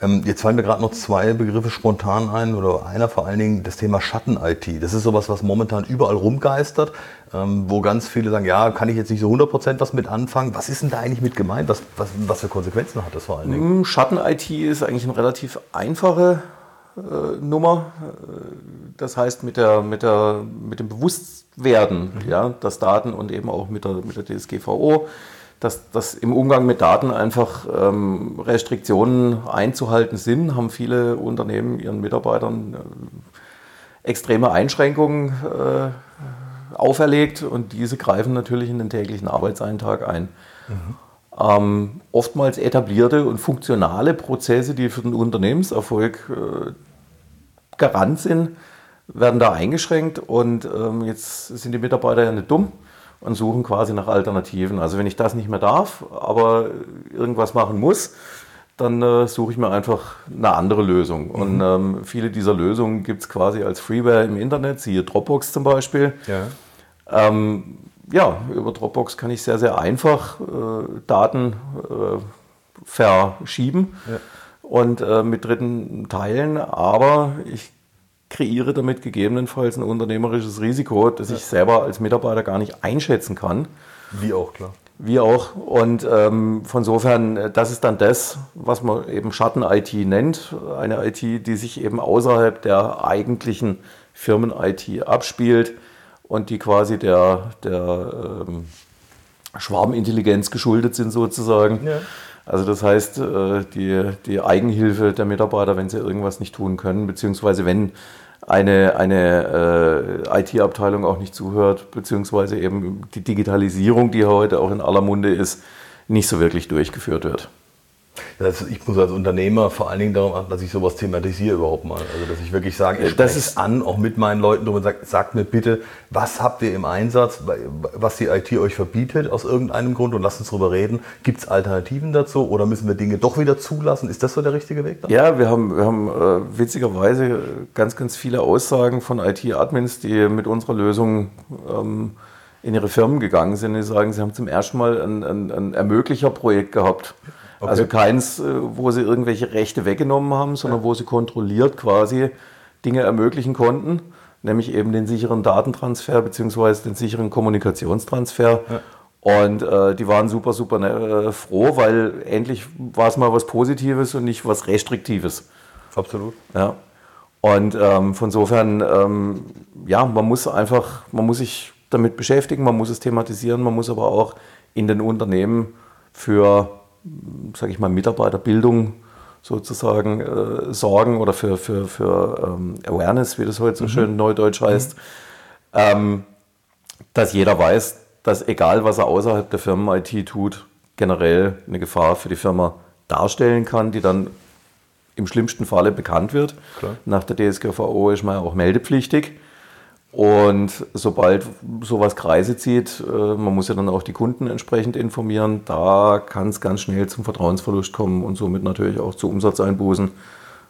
Ähm, jetzt fallen mir gerade noch zwei Begriffe spontan ein oder einer vor allen Dingen das Thema Schatten-IT. Das ist sowas, was momentan überall rumgeistert, ähm, wo ganz viele sagen, ja, kann ich jetzt nicht so 100% was mit anfangen. Was ist denn da eigentlich mit gemeint? Was, was, was für Konsequenzen hat das vor allen Dingen? Mm, Schatten-IT ist eigentlich eine relativ einfache äh, Nummer. Äh, Das heißt, mit, der, mit, der, mit dem Bewusstwerden, ja, dass Daten und eben auch mit der, mit der DSGVO, dass, dass im Umgang mit Daten einfach ähm, Restriktionen einzuhalten sind, haben viele Unternehmen ihren Mitarbeitern äh, extreme Einschränkungen äh, auferlegt und diese greifen natürlich in den täglichen Arbeitseintrag ein. Ähm, oftmals etablierte und funktionale Prozesse, die für den Unternehmenserfolg äh, Garant sind, werden da eingeschränkt und ähm, jetzt sind die Mitarbeiter ja nicht dumm und suchen quasi nach Alternativen. Also wenn ich das nicht mehr darf, aber irgendwas machen muss, dann äh, suche ich mir einfach eine andere Lösung. Und ähm, viele dieser Lösungen gibt es quasi als Freeware im Internet, siehe Dropbox zum Beispiel. Ja. Ähm, ja, über Dropbox kann ich sehr, sehr einfach äh, Daten äh, verschieben Ja. und äh, mit Dritten teilen, aber ich kreiere damit gegebenenfalls ein unternehmerisches Risiko, das ich selber als Mitarbeiter gar nicht einschätzen kann. Wie auch, klar. Wir auch. Und ähm, von insofern, äh, das ist dann das, was man eben Schatten-IT nennt. Eine IT, die sich eben außerhalb der eigentlichen Firmen-IT abspielt und die quasi der, der ähm, Schwarmintelligenz geschuldet sind sozusagen. Ja. Also das heißt, äh, die, die Eigenhilfe der Mitarbeiter, wenn sie irgendwas nicht tun können, beziehungsweise wenn eine, eine äh, IT-Abteilung auch nicht zuhört, beziehungsweise eben die Digitalisierung, die heute auch in aller Munde ist, nicht so wirklich durchgeführt wird. Das, ich muss als Unternehmer vor allen Dingen darum achten, dass ich sowas thematisiere überhaupt mal. Also dass ich wirklich sage, ich Das ist- es an, auch mit meinen Leuten drüber und sage, sagt mir bitte, was habt ihr im Einsatz, was die IT euch verbietet aus irgendeinem Grund und lasst uns drüber reden. Gibt es Alternativen dazu oder müssen wir Dinge doch wieder zulassen? Ist das so der richtige Weg? Dann? Ja, wir haben, wir haben äh, witzigerweise ganz, ganz viele Aussagen von IT-Admins, die mit unserer Lösung ähm, in ihre Firmen gegangen sind. Die sagen, sie haben zum ersten Mal ein, ein, ein Ermöglicher-Projekt gehabt. Okay. Also keins, äh, wo sie irgendwelche Rechte weggenommen haben, sondern wo sie kontrolliert quasi Dinge ermöglichen konnten, nämlich eben den sicheren Datentransfer bzw. den sicheren Kommunikationstransfer. Und äh, die waren super, super äh, froh, weil endlich war es mal was Positives und nicht was Restriktives. Absolut. Ja. Und ähm, von insofern, ähm, ja, man muss einfach, man muss sich damit beschäftigen, man muss es thematisieren, man muss aber auch in den Unternehmen für, sage ich mal, Mitarbeiterbildung sozusagen äh, sorgen oder für, für, für ähm, Awareness, wie das heute so schön neudeutsch heißt, ähm, dass jeder weiß, dass egal was er außerhalb der Firmen-IT tut, generell eine Gefahr für die Firma darstellen kann, die dann im schlimmsten Falle bekannt wird. Klar. Nach der DSGVO ist man ja auch meldepflichtig. Und sobald sowas Kreise zieht, äh, man muss ja dann auch die Kunden entsprechend informieren, da kann es ganz schnell zum Vertrauensverlust kommen und somit natürlich auch zu Umsatzeinbußen.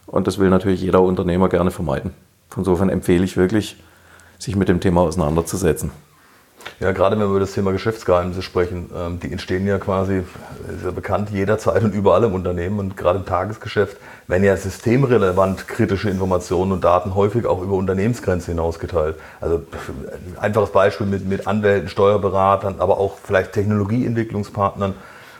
Und das will natürlich jeder Unternehmer gerne vermeiden. Insofern empfehle ich wirklich, sich mit dem Thema auseinanderzusetzen. Ja, gerade wenn wir über das Thema Geschäftsgeheimnisse sprechen, ähm, die entstehen ja quasi, ist ja bekannt, jederzeit und überall im Unternehmen und gerade im Tagesgeschäft werden ja systemrelevant kritische Informationen und Daten häufig auch über Unternehmensgrenzen hinaus geteilt. Also ein einfaches Beispiel mit, mit Anwälten, Steuerberatern, aber auch vielleicht Technologieentwicklungspartnern.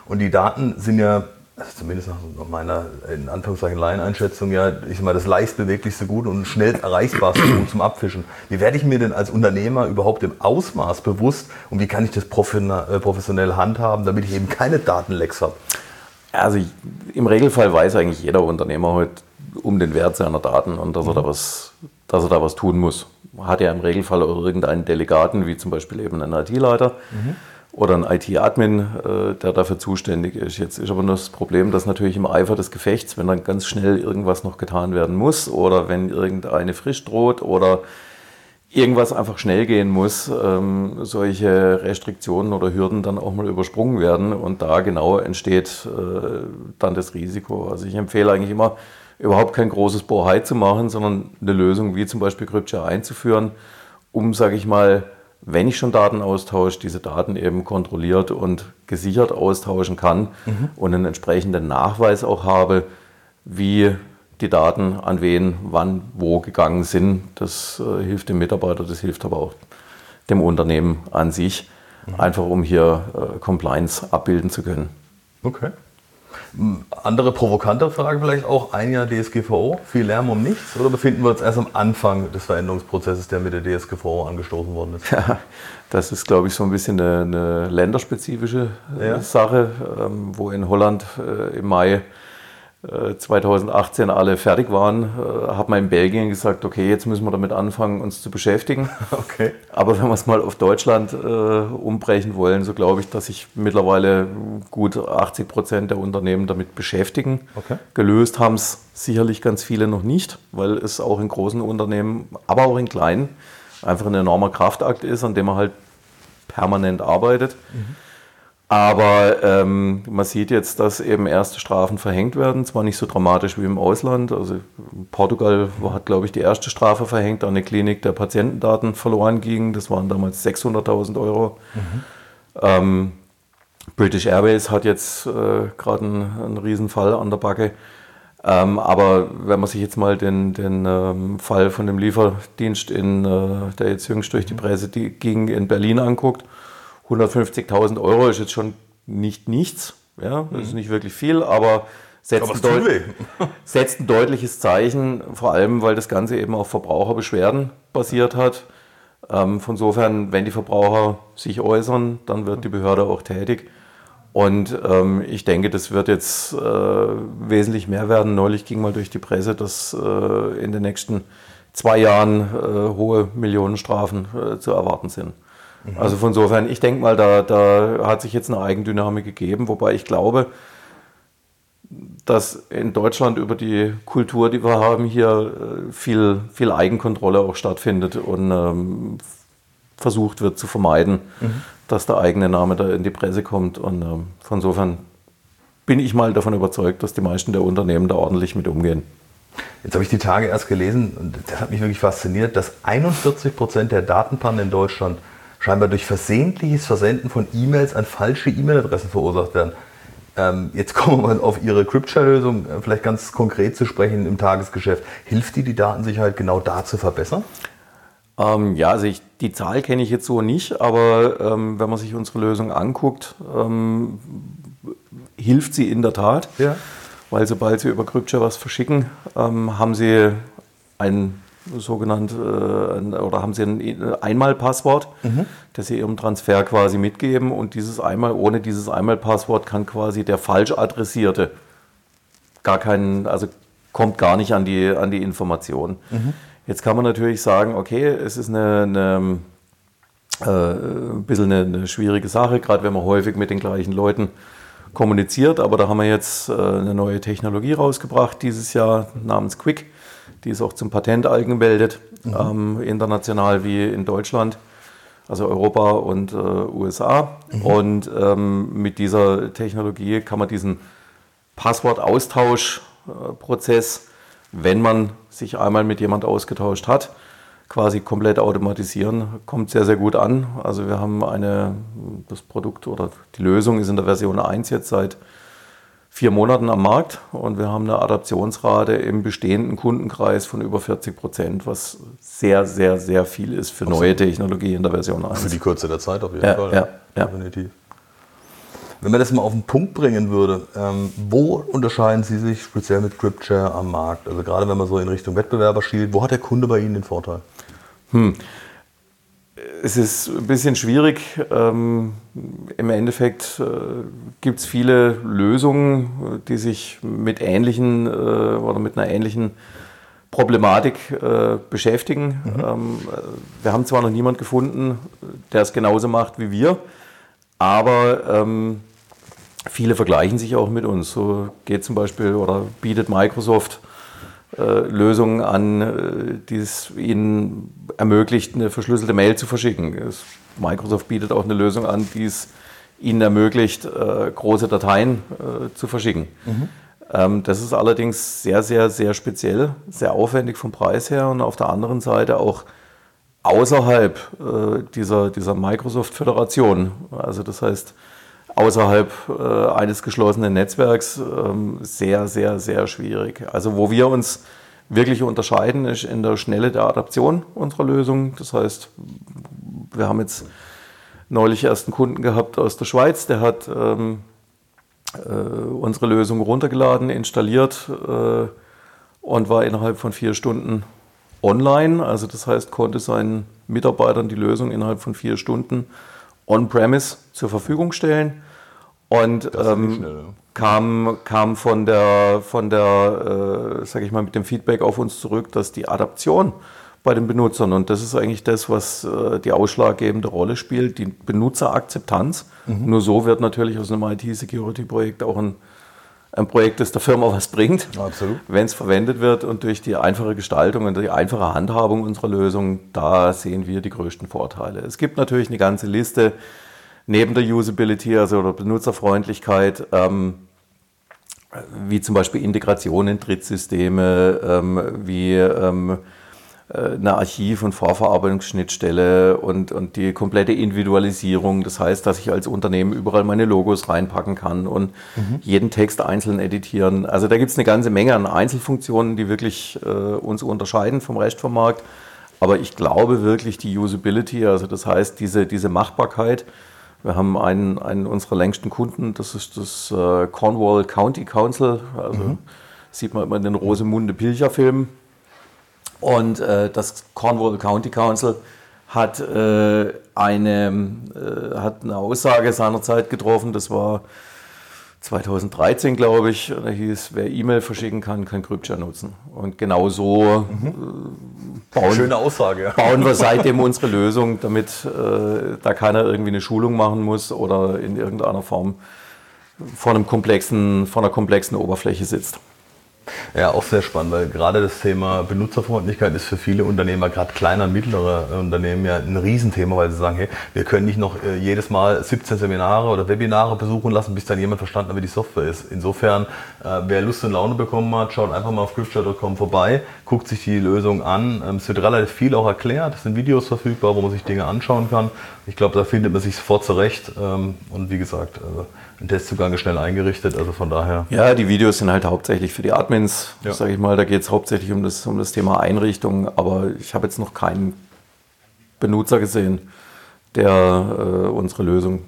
Und die Daten sind ja also zumindest nach meiner in Anführungszeichen Laieneinschätzung ja, ich sag mal, das leichtbeweglichste Gut und schnell erreichbarste Gut zum Abfischen. Wie werde ich mir denn als Unternehmer überhaupt im Ausmaß bewusst und wie kann ich das äh, professionell handhaben, damit ich eben keine Datenlecks habe? Also im Regelfall weiß eigentlich jeder Unternehmer heute um den Wert seiner Daten und dass er da mhm. was, dass er da was tun muss. Hat ja im Regelfall auch irgendeinen Delegaten, wie zum Beispiel eben einen IT-Leiter. Mhm oder ein IT-Admin, äh, der dafür zuständig ist. Jetzt ist aber nur das Problem, dass natürlich im Eifer des Gefechts, wenn dann ganz schnell irgendwas noch getan werden muss oder wenn irgendeine Frist droht oder irgendwas einfach schnell gehen muss, ähm, solche Restriktionen oder Hürden dann auch mal übersprungen werden und da genau entsteht äh, dann das Risiko. Also ich empfehle eigentlich immer, überhaupt kein großes Bohai zu machen, sondern eine Lösung wie zum Beispiel CryptShare einzuführen, um, sage ich mal, wenn ich schon Daten austausche, diese Daten eben kontrolliert und gesichert austauschen kann mhm. und einen entsprechenden Nachweis auch habe, wie die Daten an wen, wann, wo gegangen sind. Das äh, hilft dem Mitarbeiter, das hilft aber auch dem Unternehmen an sich, mhm. einfach um hier äh, Compliance abbilden zu können. Okay. Andere provokante Frage vielleicht auch, ein Jahr DSGVO, viel Lärm um nichts oder befinden wir uns erst am Anfang des Veränderungsprozesses, der mit der DSGVO angestoßen worden ist? Ja, das ist, glaube ich, so ein bisschen eine, eine länderspezifische äh, ja. Sache, ähm, wo in Holland äh, im Mai 2018 alle fertig waren, äh, hat man in Belgien gesagt, okay, jetzt müssen wir damit anfangen, uns zu beschäftigen. Okay. Aber wenn wir es mal auf Deutschland äh, umbrechen wollen, so glaube ich, dass sich mittlerweile gut 80 Prozent der Unternehmen damit beschäftigen. Okay. Gelöst haben es sicherlich ganz viele noch nicht, weil es auch in großen Unternehmen, aber auch in kleinen, einfach ein enormer Kraftakt ist, an dem man halt permanent arbeitet. Mhm. Aber ähm, man sieht jetzt, dass eben erste Strafen verhängt werden, zwar nicht so dramatisch wie im Ausland. Also Portugal hat, glaube ich, die erste Strafe verhängt an eine Klinik, der Patientendaten verloren gingen. Das waren damals 600.000 Euro. Mhm. Ähm, British Airways hat jetzt äh, gerade einen, einen Riesenfall an der Backe. Ähm, aber wenn man sich jetzt mal den, den ähm, Fall von dem Lieferdienst, in, äh, der jetzt jüngst durch die Presse ging, in Berlin anguckt, 150.000 Euro ist jetzt schon nicht nichts. Ja, das ist mhm. nicht wirklich viel, aber setzt, aber ein, deut setzt ein deutliches Zeichen, vor allem weil das Ganze eben auf Verbraucherbeschwerden basiert hat. Ähm, von insofern, wenn die Verbraucher sich äußern, dann wird die Behörde auch tätig. Und ähm, ich denke, das wird jetzt äh, wesentlich mehr werden. Neulich ging mal durch die Presse, dass äh, in den nächsten zwei Jahren äh, hohe Millionenstrafen äh, zu erwarten sind. Mhm. Also von insofern, ich denke mal, da, da hat sich jetzt eine Eigendynamik gegeben, wobei ich glaube, dass in Deutschland über die Kultur, die wir haben, hier äh, viel, viel Eigenkontrolle auch stattfindet und ähm, versucht wird zu vermeiden, mhm. dass der eigene Name da in die Presse kommt. Und ähm, von insofern bin ich mal davon überzeugt, dass die meisten der Unternehmen da ordentlich mit umgehen. Jetzt habe ich die Tage erst gelesen und das hat mich wirklich fasziniert, dass 41 Prozent der Datenpannen in Deutschland scheinbar durch versehentliches Versenden von E-Mails an falsche E-Mail-Adressen verursacht werden. Ähm, jetzt kommen wir mal auf Ihre Cryptshare-Lösung äh, vielleicht ganz konkret zu sprechen im Tagesgeschäft. Hilft die, die Datensicherheit genau da zu verbessern? Ähm, ja, also ich, die Zahl kenne ich jetzt so nicht, aber ähm, wenn man sich unsere Lösung anguckt, ähm, hilft sie in der Tat. Ja. Weil sobald Sie über Cryptshare was verschicken, ähm, haben Sie ein sogenannt, äh, oder haben Sie ein Einmalpasswort, mhm. das Sie Ihrem Transfer quasi mitgeben und dieses einmal, ohne dieses Einmalpasswort kann quasi der falsch adressierte gar keinen, also kommt gar nicht an die, an die Information. Mhm. Jetzt kann man natürlich sagen, okay, es ist eine, eine äh, ein bisschen eine, eine schwierige Sache, gerade wenn man häufig mit den gleichen Leuten kommuniziert, aber da haben wir jetzt äh, eine neue Technologie rausgebracht dieses Jahr namens Quick die ist auch zum Patent angemeldet, mhm. ähm, international wie in Deutschland, also Europa und äh, USA. Mhm. Und ähm, mit dieser Technologie kann man diesen Passwortaustauschprozess, wenn man sich einmal mit jemand ausgetauscht hat, quasi komplett automatisieren, kommt sehr, sehr gut an. Also wir haben eine, das Produkt oder die Lösung ist in der Version 1 jetzt seit vier Monaten am Markt und wir haben eine Adaptionsrate im bestehenden Kundenkreis von über 40 Prozent, was sehr, sehr, sehr viel ist für Absolut. neue Technologie in der Version 1. Für die Kürze der Zeit auf jeden ja, Fall. Ja, ja. Definitiv. Wenn man das mal auf den Punkt bringen würde, ähm, wo unterscheiden Sie sich speziell mit GripShare am Markt? Also gerade wenn man so in Richtung Wettbewerber schielt, wo hat der Kunde bei Ihnen den Vorteil? Hm. Es ist ein bisschen schwierig. Ähm, Im Endeffekt äh, gibt es viele Lösungen, die sich mit ähnlichen äh, oder mit einer ähnlichen Problematik äh, beschäftigen. Mhm. Ähm, wir haben zwar noch niemanden gefunden, der es genauso macht wie wir, aber ähm, viele vergleichen sich auch mit uns. So geht zum Beispiel oder bietet Microsoft äh, Lösungen an, äh, die es ihnen ermöglicht, eine verschlüsselte Mail zu verschicken. Microsoft bietet auch eine Lösung an, die es ihnen ermöglicht, äh, große Dateien zu verschicken. Mhm. Ähm, das ist allerdings sehr, sehr, sehr speziell, sehr aufwendig vom Preis her und auf der anderen Seite auch außerhalb dieser, dieser Microsoft-Föderation. Also das heißt, außerhalb äh, eines geschlossenen Netzwerks ähm, sehr, sehr, sehr schwierig. Also wo wir uns wirklich unterscheiden, ist in der Schnelle der Adaption unserer Lösung. Das heißt, wir haben jetzt neulich erst einen Kunden gehabt aus der Schweiz, der hat ähm, äh, unsere Lösung runtergeladen, installiert äh, und war innerhalb von vier Stunden online. Also das heißt, konnte seinen Mitarbeitern die Lösung innerhalb von vier Stunden on-premise zur Verfügung stellen. Und ähm, kam, kam von der, von der äh, sage ich mal, mit dem Feedback auf uns zurück, dass die Adaption bei den Benutzern, und das ist eigentlich das, was äh, die ausschlaggebende Rolle spielt, die Benutzerakzeptanz. Mhm. Nur so wird natürlich aus einem IT-Security-Projekt auch ein, ein Projekt, das der Firma was bringt, wenn es verwendet wird. Und durch die einfache Gestaltung und die einfache Handhabung unserer Lösung, da sehen wir die größten Vorteile. Es gibt natürlich eine ganze Liste neben der Usability, also der Benutzerfreundlichkeit, ähm, wie zum Beispiel Integration in Drittsysteme, ähm, wie ähm, äh, eine Archiv- und Vorverarbeitungsschnittstelle und, und die komplette Individualisierung. Das heißt, dass ich als Unternehmen überall meine Logos reinpacken kann und mhm. jeden Text einzeln editieren. Also da gibt es eine ganze Menge an Einzelfunktionen, die wirklich äh, uns unterscheiden vom Rest vom Markt. Aber ich glaube wirklich die Usability, also das heißt diese, diese Machbarkeit, wir haben einen, einen unserer längsten Kunden, das ist das äh, Cornwall County Council. Also mhm. sieht man immer in den Rosemunde-Pilcher-Filmen. Und äh, das Cornwall County Council hat, äh, eine, äh, hat eine Aussage seinerzeit getroffen, das war 2013, glaube ich, da hieß, wer E-Mail verschicken kann, kann Kryptia nutzen. Und genau so mhm. äh, bauen, Schöne Aussage. bauen wir seitdem unsere Lösung, damit äh, da keiner irgendwie eine Schulung machen muss oder in irgendeiner Form vor, einem komplexen, vor einer komplexen Oberfläche sitzt. Ja, auch sehr spannend, weil gerade das Thema Benutzerfreundlichkeit ist für viele Unternehmer, gerade kleiner und mittlere Unternehmen, ja ein Riesenthema, weil sie sagen, hey, wir können nicht noch äh, jedes Mal 17 Seminare oder Webinare besuchen lassen, bis dann jemand verstanden hat, wie die Software ist. Insofern, äh, wer Lust und Laune bekommen hat, schaut einfach mal auf gripshare.com vorbei, guckt sich die Lösung an. Ähm, es wird relativ viel auch erklärt, es sind Videos verfügbar, wo man sich Dinge anschauen kann. Ich glaube, da findet man sich sofort zurecht ähm, und wie gesagt, ein Testzugang ist schnell eingerichtet, also von daher. Ja, die Videos sind halt hauptsächlich für die Admins, ja. sage ich mal. Da geht es hauptsächlich um das, um das Thema Einrichtung, aber ich habe jetzt noch keinen Benutzer gesehen, der äh, unsere Lösung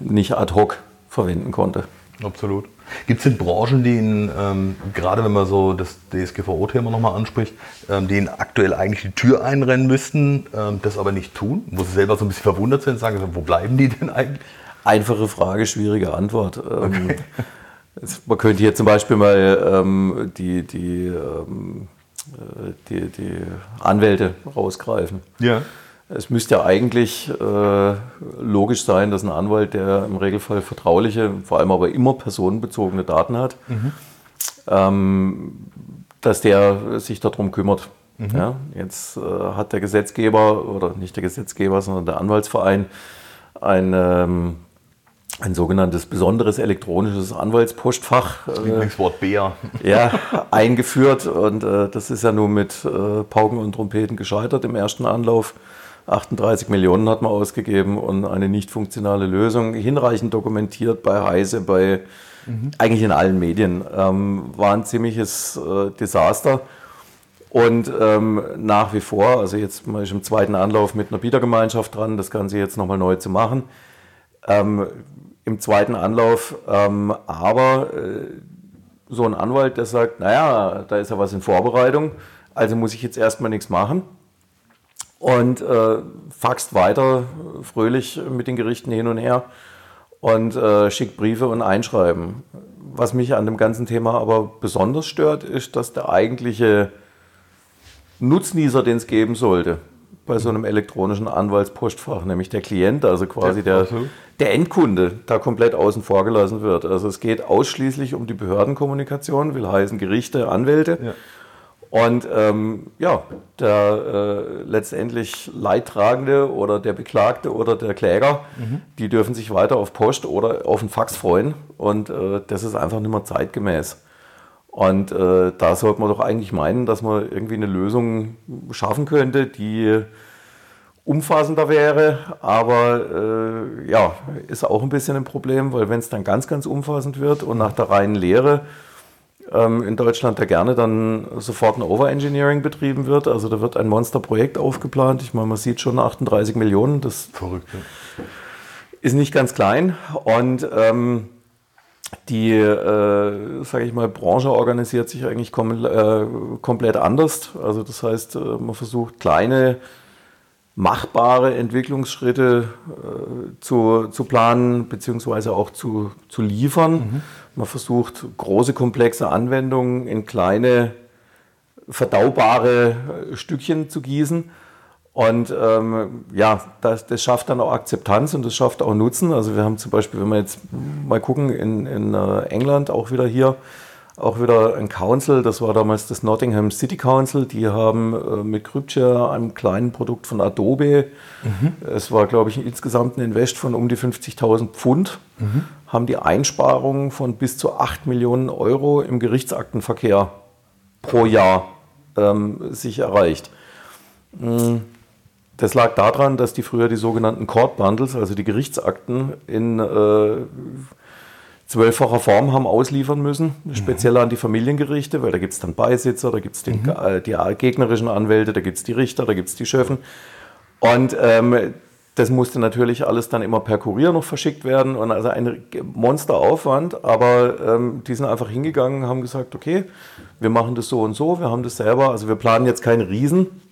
nicht ad hoc verwenden konnte. Absolut. Gibt es denn Branchen, die Ihnen, ähm, gerade wenn man so das DSGVO-Thema nochmal anspricht, ähm, die Ihnen aktuell eigentlich die Tür einrennen müssten, ähm, das aber nicht tun, wo Sie selber so ein bisschen verwundert sind, sagen, wo bleiben die denn eigentlich? Einfache Frage, schwierige Antwort. Ähm, okay. Man könnte hier zum Beispiel mal ähm, die, die, ähm, äh, die, die Anwälte rausgreifen. Ja. Es müsste ja eigentlich äh, logisch sein, dass ein Anwalt, der im Regelfall vertrauliche, vor allem aber immer personenbezogene Daten hat, mhm. ähm, dass der sich darum kümmert. Mhm. Ja, jetzt äh, hat der Gesetzgeber, oder nicht der Gesetzgeber, sondern der Anwaltsverein, ein, ähm, ein sogenanntes besonderes elektronisches Anwaltspostfach. äh, Lieblingswort Bär. Ja, eingeführt und äh, das ist ja nun mit äh, Pauken und Trompeten gescheitert im ersten Anlauf. 38 Millionen hat man ausgegeben und eine nicht funktionale Lösung, hinreichend dokumentiert bei Heise, bei mhm. eigentlich in allen Medien. Ähm, war ein ziemliches äh, Desaster. Und ähm, nach wie vor, also jetzt mal ich im zweiten Anlauf mit einer Bietergemeinschaft dran, das Ganze jetzt nochmal neu zu machen. Ähm, Im zweiten Anlauf, ähm, aber äh, so ein Anwalt, der sagt, naja, da ist ja was in Vorbereitung, also muss ich jetzt erstmal nichts machen und äh, faxt weiter fröhlich mit den Gerichten hin und her und äh, schickt Briefe und Einschreiben. Was mich an dem ganzen Thema aber besonders stört, ist, dass der eigentliche Nutznießer, den es geben sollte, bei so einem elektronischen Anwaltspostfach, nämlich der Klient, also quasi der, der Endkunde, da komplett außen vor gelassen wird. Also es geht ausschließlich um die Behördenkommunikation, will heißen Gerichte, Anwälte. Ja. Und ähm, ja, der äh, letztendlich Leidtragende oder der Beklagte oder der Kläger, mhm. die dürfen sich weiter auf Post oder auf den Fax freuen. Und äh, das ist einfach nicht mehr zeitgemäß. Und äh, da sollte man doch eigentlich meinen, dass man irgendwie eine Lösung schaffen könnte, die umfassender wäre. Aber äh, ja, ist auch ein bisschen ein Problem, weil wenn es dann ganz, ganz umfassend wird und nach der reinen Lehre ähm, in Deutschland da gerne dann sofort ein Overengineering betrieben wird. Also da wird ein Monsterprojekt aufgeplant. Ich meine, man sieht schon 38 Millionen. Das Verrückt, ist nicht ganz klein. Und ähm, die, äh, sage ich mal, Branche organisiert sich eigentlich kom äh, komplett anders. Also das heißt, äh, man versucht kleine machbare Entwicklungsschritte äh, zu, zu planen bzw. auch zu, zu liefern. Mhm. Man versucht große, komplexe Anwendungen in kleine, verdaubare äh, Stückchen zu gießen. Und ähm, ja, das, das schafft dann auch Akzeptanz und das schafft auch Nutzen. Also wir haben zum Beispiel, wenn wir jetzt mal gucken, in, in äh, England auch wieder hier, auch wieder ein Council, das war damals das Nottingham City Council, die haben äh, mit Cryptshare, einem kleinen Produkt von Adobe, mhm. es war glaube ich insgesamt ein Invest von um die 50.000 Pfund, mhm. haben die Einsparungen von bis zu 8 Millionen Euro im Gerichtsaktenverkehr pro Jahr ähm, sich erreicht. Mm, das lag daran, dass die früher die sogenannten Court Bundles, also die Gerichtsakten, in äh, zwölffacher Form haben ausliefern müssen, mhm. speziell an die Familiengerichte, weil da gibt es dann Beisitzer, da gibt es mhm. äh, die gegnerischen Anwälte, da gibt es die Richter, da gibt es die Schöffen. Und ähm, das musste natürlich alles dann immer per Kurier noch verschickt werden und also ein Monsteraufwand, aber ähm, die sind einfach hingegangen, haben gesagt, okay, wir machen das so und so, wir haben das selber, also wir planen jetzt kein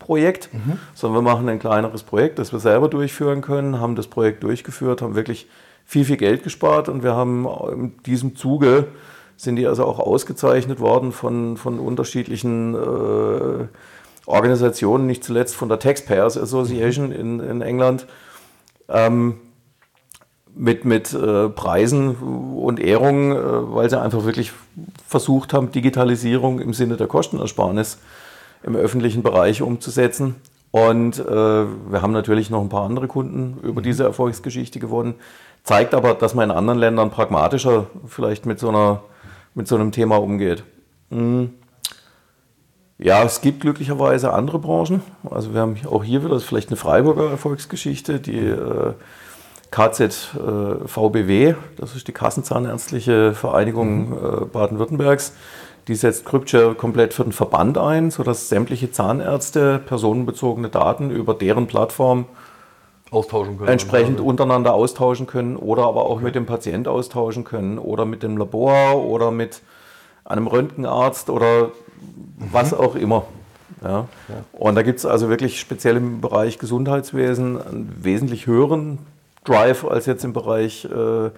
Riesenprojekt, mhm. sondern wir machen ein kleineres Projekt, das wir selber durchführen können, haben das Projekt durchgeführt, haben wirklich viel, viel Geld gespart und wir haben in diesem Zuge sind die also auch ausgezeichnet worden von, von unterschiedlichen äh, Organisationen, nicht zuletzt von der Taxpayers Association in, in England, ähm, mit, mit äh, Preisen und Ehrungen, äh, weil sie einfach wirklich versucht haben, Digitalisierung im Sinne der Kostenersparnis im öffentlichen Bereich umzusetzen. Und äh, wir haben natürlich noch ein paar andere Kunden über mhm. diese Erfolgsgeschichte gewonnen. Zeigt aber, dass man in anderen Ländern pragmatischer vielleicht mit so, einer, mit so einem Thema umgeht. Mhm. Ja, es gibt glücklicherweise andere Branchen. Also wir haben auch hier wieder vielleicht eine Freiburger Erfolgsgeschichte, die äh, KZVBW, äh, das ist die Kassenzahnärztliche Vereinigung mhm. äh, Baden-Württembergs. Die setzt Cryptshare komplett für den Verband ein, sodass sämtliche Zahnärzte personenbezogene Daten über deren Plattform austauschen können. Entsprechend untereinander austauschen können oder aber auch okay. mit dem Patient austauschen können oder mit dem Labor oder mit einem Röntgenarzt oder mhm. was auch immer. Ja. ja. Und da gibt es also wirklich speziell im Bereich Gesundheitswesen einen wesentlich höheren Drive als jetzt im Bereich äh,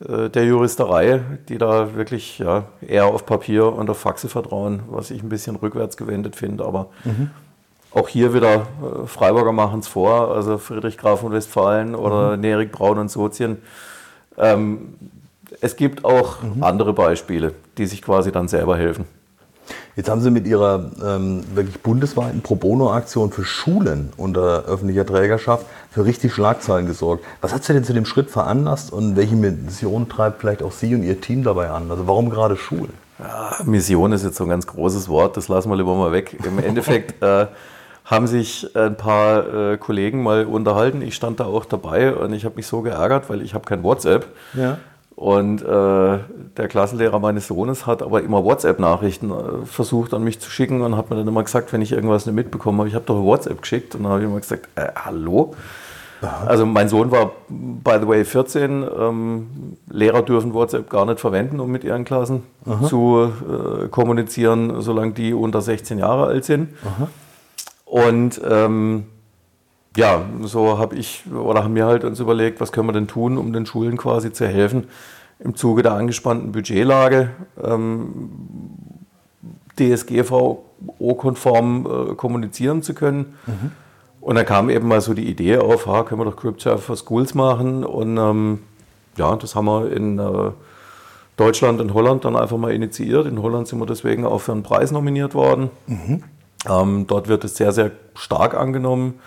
der Juristerei, die da wirklich ja, eher auf Papier und auf Faxe vertrauen, was ich ein bisschen rückwärts gewendet finde. Aber mhm. Auch hier wieder äh, Freiburger machen es vor, also Friedrich Graf von Westfalen oder mhm. Nerik Braun und Sozien. Ähm, es gibt auch mhm. andere Beispiele, die sich quasi dann selber helfen. Jetzt haben Sie mit Ihrer ähm, wirklich bundesweiten Pro Bono-Aktion für Schulen unter öffentlicher Trägerschaft für richtig Schlagzeilen gesorgt. Was hat Sie denn zu dem Schritt veranlasst und welche Mission treibt vielleicht auch Sie und Ihr Team dabei an? Also warum gerade Schulen? Ja, Mission ist jetzt so ein ganz großes Wort, das lassen wir lieber mal weg. Im Endeffekt äh, haben sich ein paar äh, Kollegen mal unterhalten. Ich stand da auch dabei und ich habe mich so geärgert, weil ich habe kein WhatsApp. Ja. Und äh, der Klassenlehrer meines Sohnes hat aber immer WhatsApp-Nachrichten äh, versucht an mich zu schicken und hat mir dann immer gesagt, wenn ich irgendwas nicht mitbekommen habe, ich habe doch WhatsApp geschickt. Und dann habe ich immer gesagt, äh, hallo? Aha. Also mein Sohn war, by the way, 14. Ähm, Lehrer dürfen WhatsApp gar nicht verwenden, um mit ihren Klassen Aha. zu äh, kommunizieren, solange die unter 16 Jahre alt sind. Aha. Und ähm, ja, so habe ich oder haben wir halt uns überlegt, was können wir denn tun, um den Schulen quasi zu helfen, im Zuge der angespannten Budgetlage ähm, DSGVO-konform äh, kommunizieren zu können. Mhm. Und dann kam eben mal so die Idee auf, ha, können wir doch Crypture for Schools machen. Und ähm, ja, das haben wir in äh, Deutschland und Holland dann einfach mal initiiert. In Holland sind wir deswegen auch für einen Preis nominiert worden. Mhm. Ähm, dort wird es sehr, sehr stark angenommen.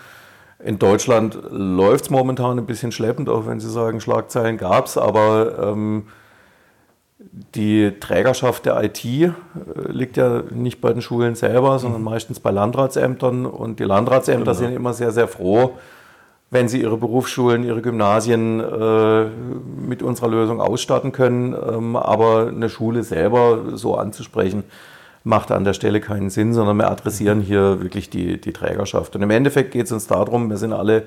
In Deutschland läuft es momentan ein bisschen schleppend, auch wenn Sie sagen, Schlagzeilen gab es, aber ähm, die Trägerschaft der IT äh, liegt ja nicht bei den Schulen selber, sondern mhm. meistens bei Landratsämtern. Und die Landratsämter genau. sind immer sehr, sehr froh, wenn sie ihre Berufsschulen, ihre Gymnasien äh, mit unserer Lösung ausstatten können. Ähm, aber eine Schule selber so anzusprechen, macht an der Stelle keinen Sinn, sondern wir adressieren hier wirklich die, die Trägerschaft. Und im Endeffekt geht es uns darum, wir sind alle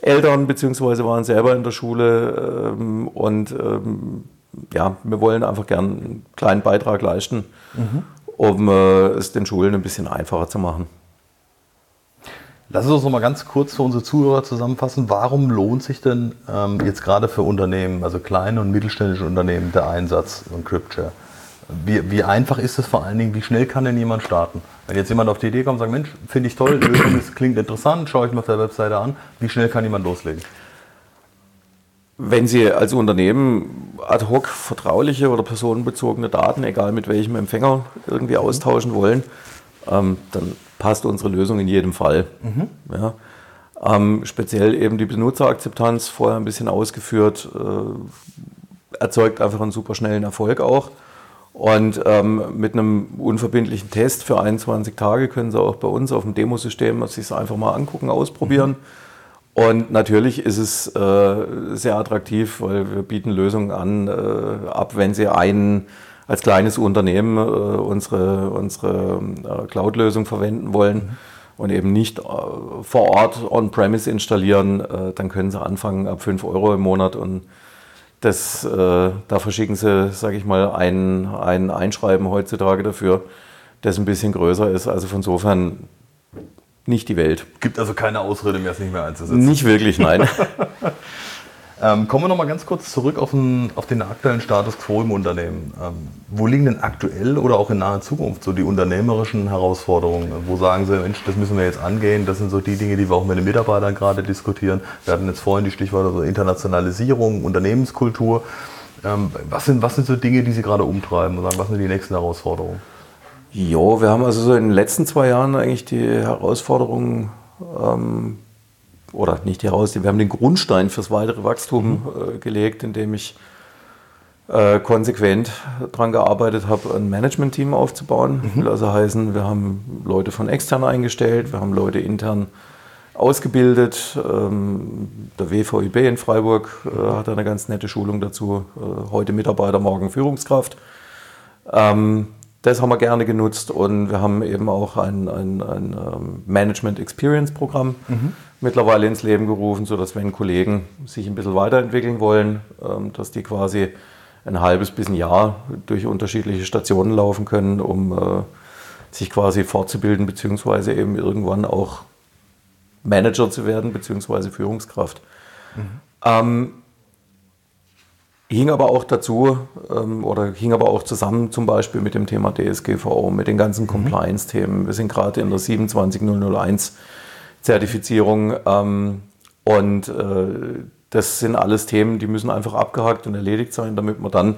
Eltern beziehungsweise waren selber in der Schule ähm, und ähm, ja, wir wollen einfach gern einen kleinen Beitrag leisten, mhm. um äh, es den Schulen ein bisschen einfacher zu machen. Lass uns noch mal ganz kurz für unsere Zuhörer zusammenfassen. Warum lohnt sich denn ähm, jetzt gerade für Unternehmen, also kleine und mittelständische Unternehmen, der Einsatz von CryptShare? Wie, wie, einfach ist es vor allen Dingen, wie schnell kann denn jemand starten? Wenn jetzt jemand auf die Idee kommt und sagt, Mensch, finde ich toll, Lösung ist, klingt interessant, schaue ich mir auf der Webseite an, wie schnell kann jemand loslegen? Wenn Sie als Unternehmen ad hoc vertrauliche oder personenbezogene Daten, egal mit welchem Empfänger, irgendwie austauschen wollen, ähm, dann passt unsere Lösung in jedem Fall. Mhm. Ja. Ähm, speziell eben die Benutzerakzeptanz, vorher ein bisschen ausgeführt, äh, erzeugt einfach einen super schnellen Erfolg auch. Und ähm, mit einem unverbindlichen Test für 21 Tage können Sie auch bei uns auf dem Demosystem sich einfach mal angucken, ausprobieren. Mhm. Und natürlich ist es äh, sehr attraktiv, weil wir bieten Lösungen an, äh, ab wenn Sie einen als kleines Unternehmen äh, unsere, unsere äh, Cloud-Lösung verwenden wollen mhm. und eben nicht äh, vor Ort on-premise installieren, äh, dann können Sie anfangen ab 5 Euro im Monat und das, äh, da verschicken sie, sage ich mal, ein, ein Einschreiben heutzutage dafür, das ein bisschen größer ist. Also von insofern nicht die Welt. Gibt also keine Ausrede mehr, es nicht mehr einzusetzen. Nicht wirklich, nein. Ähm, kommen wir noch mal ganz kurz zurück auf den, auf den aktuellen Status quo im Unternehmen. Ähm, wo liegen denn aktuell oder auch in naher Zukunft so die unternehmerischen Herausforderungen? Wo sagen Sie, Mensch, das müssen wir jetzt angehen? Das sind so die Dinge, die wir auch mit den Mitarbeitern gerade diskutieren. Wir hatten jetzt vorhin die Stichworte so Internationalisierung, Unternehmenskultur. Ähm, was, sind, was sind so Dinge, die Sie gerade umtreiben und sagen, was sind die nächsten Herausforderungen? Jo, wir haben also so in den letzten zwei Jahren eigentlich die Herausforderungen ähm, oder nicht heraus, wir haben den Grundstein fürs weitere Wachstum mhm. äh, gelegt, indem ich äh, konsequent daran gearbeitet habe, ein Management-Team aufzubauen. Mhm. Will also heißen, wir haben Leute von extern eingestellt, wir haben Leute intern ausgebildet. Ähm, der WVIB in Freiburg äh, hat eine ganz nette Schulung dazu. Äh, heute Mitarbeiter, morgen Führungskraft. Ähm, das haben wir gerne genutzt und wir haben eben auch ein, ein, ein ähm, Management Experience Programm mhm. mittlerweile ins Leben gerufen, sodass wenn Kollegen sich ein bisschen weiterentwickeln wollen, ähm, dass die quasi ein halbes bis ein Jahr durch unterschiedliche Stationen laufen können, um äh, sich quasi fortzubilden, beziehungsweise eben irgendwann auch Manager zu werden, beziehungsweise Führungskraft. Mhm. Ähm, Hing aber auch dazu ähm, oder hing aber auch zusammen zum Beispiel mit dem Thema DSGVO, mit den ganzen mhm. Compliance-Themen. Wir sind gerade in der 27001 Zertifizierung ähm, und äh, das sind alles Themen, die müssen einfach abgehakt und erledigt sein, damit wir dann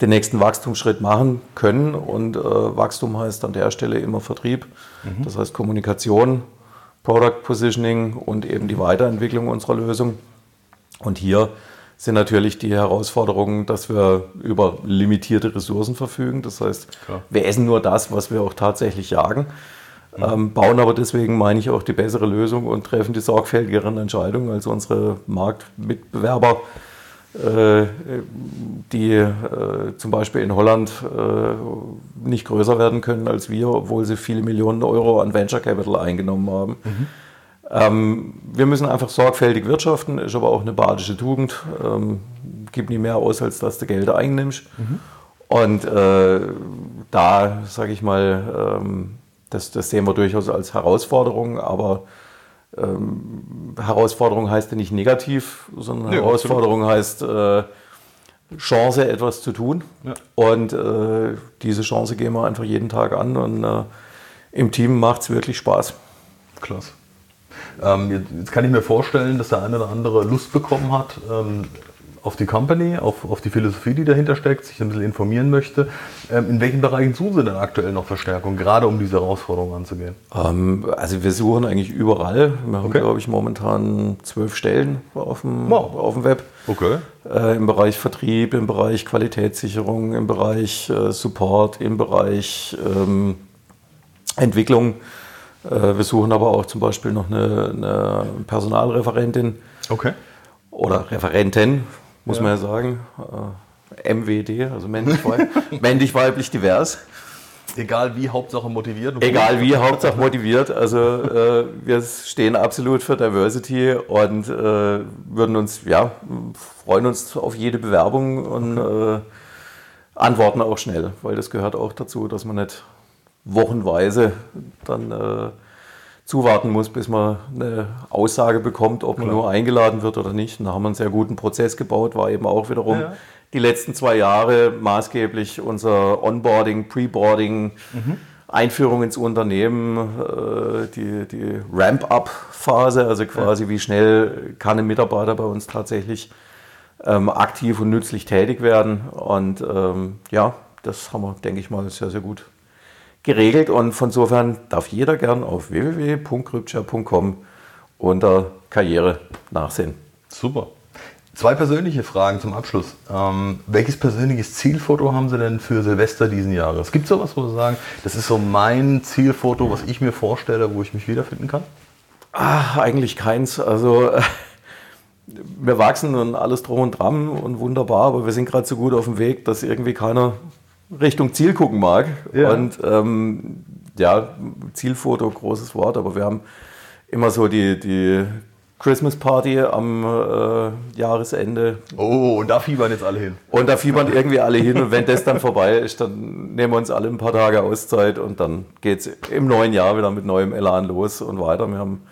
den nächsten Wachstumsschritt machen können. Und äh, Wachstum heißt an der Stelle immer Vertrieb, mhm. das heißt Kommunikation, Product Positioning und eben die Weiterentwicklung unserer Lösung. Und hier sind natürlich die Herausforderungen, dass wir über limitierte Ressourcen verfügen. Das heißt, Klar. wir essen nur das, was wir auch tatsächlich jagen. Mhm. Ähm, bauen aber deswegen, meine ich, auch die bessere Lösung und treffen die sorgfältigeren Entscheidungen als unsere Marktmitbewerber, äh, die äh, zum Beispiel in Holland äh, nicht größer werden können als wir, obwohl sie viele Millionen Euro an Venture Capital eingenommen haben. Mhm. Ähm, wir müssen einfach sorgfältig wirtschaften, ist aber auch eine badische Tugend. Ähm, gib nie mehr aus, als dass du Geld einnimmst. Mhm. Und äh, da, sage ich mal, ähm, das, das, sehen wir durchaus als Herausforderung, aber ähm, Herausforderung heißt ja nicht negativ, sondern ja, Herausforderung absolut. heißt äh, Chance, etwas zu tun. Ja. Und äh, diese Chance gehen wir einfach jeden Tag an und äh, im Team macht es wirklich Spaß. Klasse. Ähm, jetzt kann ich mir vorstellen, dass der eine oder andere Lust bekommen hat, ähm, auf die Company, auf, auf die Philosophie, die dahinter steckt, sich ein bisschen informieren möchte. Ähm, in welchen Bereichen suchen Sie denn aktuell noch Verstärkung, gerade um diese Herausforderung anzugehen? Ähm, also wir suchen eigentlich überall. Wir haben, okay. glaube ich, momentan zwölf Stellen auf dem, wow. auf dem Web. Okay. Äh, Im Bereich Vertrieb, im Bereich Qualitätssicherung, im Bereich äh, Support, im Bereich ähm, Entwicklung. Äh, wir suchen aber auch zum Beispiel noch eine, eine Personalreferentin. Okay. Oder Referentin, muss ja. man ja sagen. Äh, MWD, also männlich-weiblich männlich, divers. Egal wie, Hauptsache motiviert. Egal wie, Hauptsache motiviert. Also äh, wir stehen absolut für Diversity und äh, würden uns, ja, freuen uns auf jede Bewerbung und äh, antworten auch schnell, weil das gehört auch dazu, dass man nicht wochenweise dann äh, zuwarten muss, bis man eine Aussage bekommt, ob man Klar. nur eingeladen wird oder nicht. Und da haben wir einen sehr guten Prozess gebaut, war eben auch wiederum ja. die letzten zwei Jahre maßgeblich unser Onboarding, Preboarding, mhm. Einführung ins Unternehmen, äh, die, die Ramp-up-Phase, also quasi ja. wie schnell kann ein Mitarbeiter bei uns tatsächlich ähm, aktiv und nützlich tätig werden. Und ähm, ja, das haben wir, denke ich mal, sehr, sehr gut geregelt und von insofern darf jeder gern auf www.crypture.com unter Karriere nachsehen. Super. Zwei persönliche Fragen zum Abschluss. Ähm, welches persönliches Zielfoto haben Sie denn für Silvester diesen Jahres? Gibt es sowas, wo Sie sagen, das ist so mein Zielfoto, was ich mir vorstelle, wo ich mich wiederfinden kann? Ach, eigentlich keins. Also wir wachsen und alles drum und dran und wunderbar, aber wir sind gerade so gut auf dem Weg, dass irgendwie keiner Richtung Ziel gucken mag. Ja. Und ähm, ja, Zielfoto, großes Wort, aber wir haben immer so die, die Christmas Party am äh, Jahresende. Oh, und da fiebern jetzt alle hin. Und da fiebern irgendwie alle hin. Und wenn das dann vorbei ist, dann nehmen wir uns alle ein paar Tage Auszeit und dann geht es im neuen Jahr wieder mit neuem Elan los und weiter. Wir haben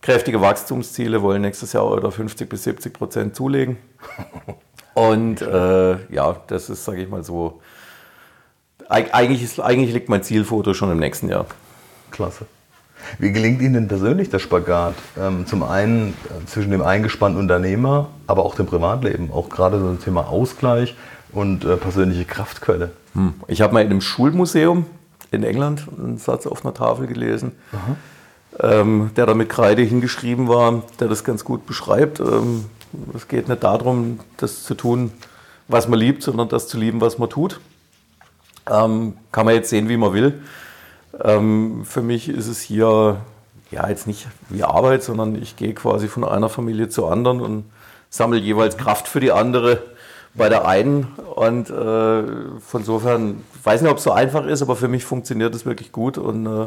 kräftige Wachstumsziele, wollen nächstes Jahr oder 50 bis 70 Prozent zulegen. Und äh, ja, das ist, sage ich mal so, eigentlich, ist, eigentlich liegt mein Zielfoto schon im nächsten Jahr. Klasse. Wie gelingt Ihnen denn persönlich der Spagat? Ähm, zum einen äh, zwischen dem eingespannten Unternehmer, aber auch dem Privatleben, auch gerade so das Thema Ausgleich und äh, persönliche Kraftquelle. Hm. Ich habe mal in einem Schulmuseum in England einen Satz auf einer Tafel gelesen, ähm, der da mit Kreide hingeschrieben war, der das ganz gut beschreibt. Ähm, es geht nicht darum, das zu tun, was man liebt, sondern das zu lieben, was man tut. Ähm, kann man jetzt sehen, wie man will. Ähm, für mich ist es hier ja jetzt nicht wie Arbeit, sondern ich gehe quasi von einer Familie zur anderen und sammle jeweils Kraft für die andere bei der einen. Und äh, von insofern, ich weiß nicht, ob es so einfach ist, aber für mich funktioniert es wirklich gut. Und äh,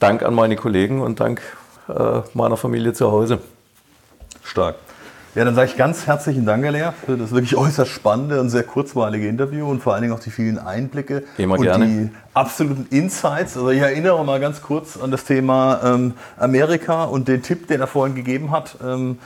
Dank an meine Kollegen und Dank äh, meiner Familie zu Hause. Stark. Ja, dann sage ich ganz herzlichen Dank, Herr Lehr, für das wirklich äußerst spannende und sehr kurzweilige Interview und vor allen Dingen auch die vielen Einblicke Immer und gerne. die absoluten Insights. Also ich erinnere mal ganz kurz an das Thema ähm, Amerika und den Tipp, den er vorhin gegeben hat. Ähm,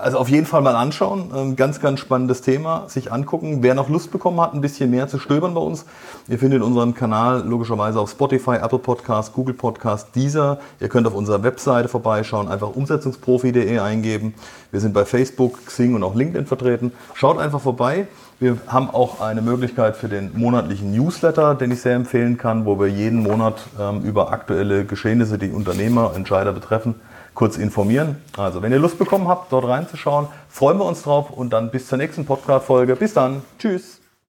also auf jeden Fall mal anschauen. Ähm, ganz, ganz spannendes Thema. Sich angucken. Wer noch Lust bekommen hat, ein bisschen mehr zu stöbern bei uns, ihr findet unseren Kanal logischerweise auf Spotify, Apple Podcast, Google Podcast, dieser. Ihr könnt auf unserer Webseite vorbeischauen, einfach umsetzungsprofi.de eingeben. Wir sind bei Facebook, Xing und auch LinkedIn vertreten. Schaut einfach vorbei. Wir haben auch eine Möglichkeit für den monatlichen Newsletter, den ich sehr empfehlen kann, wo wir jeden Monat ähm, über aktuelle Geschehnisse, die Unternehmer, Entscheider betreffen, kurz informieren. Also, wenn ihr Lust bekommen habt, dort reinzuschauen, freuen wir uns drauf und dann bis zur nächsten Podcast-Folge. Bis dann. Tschüss.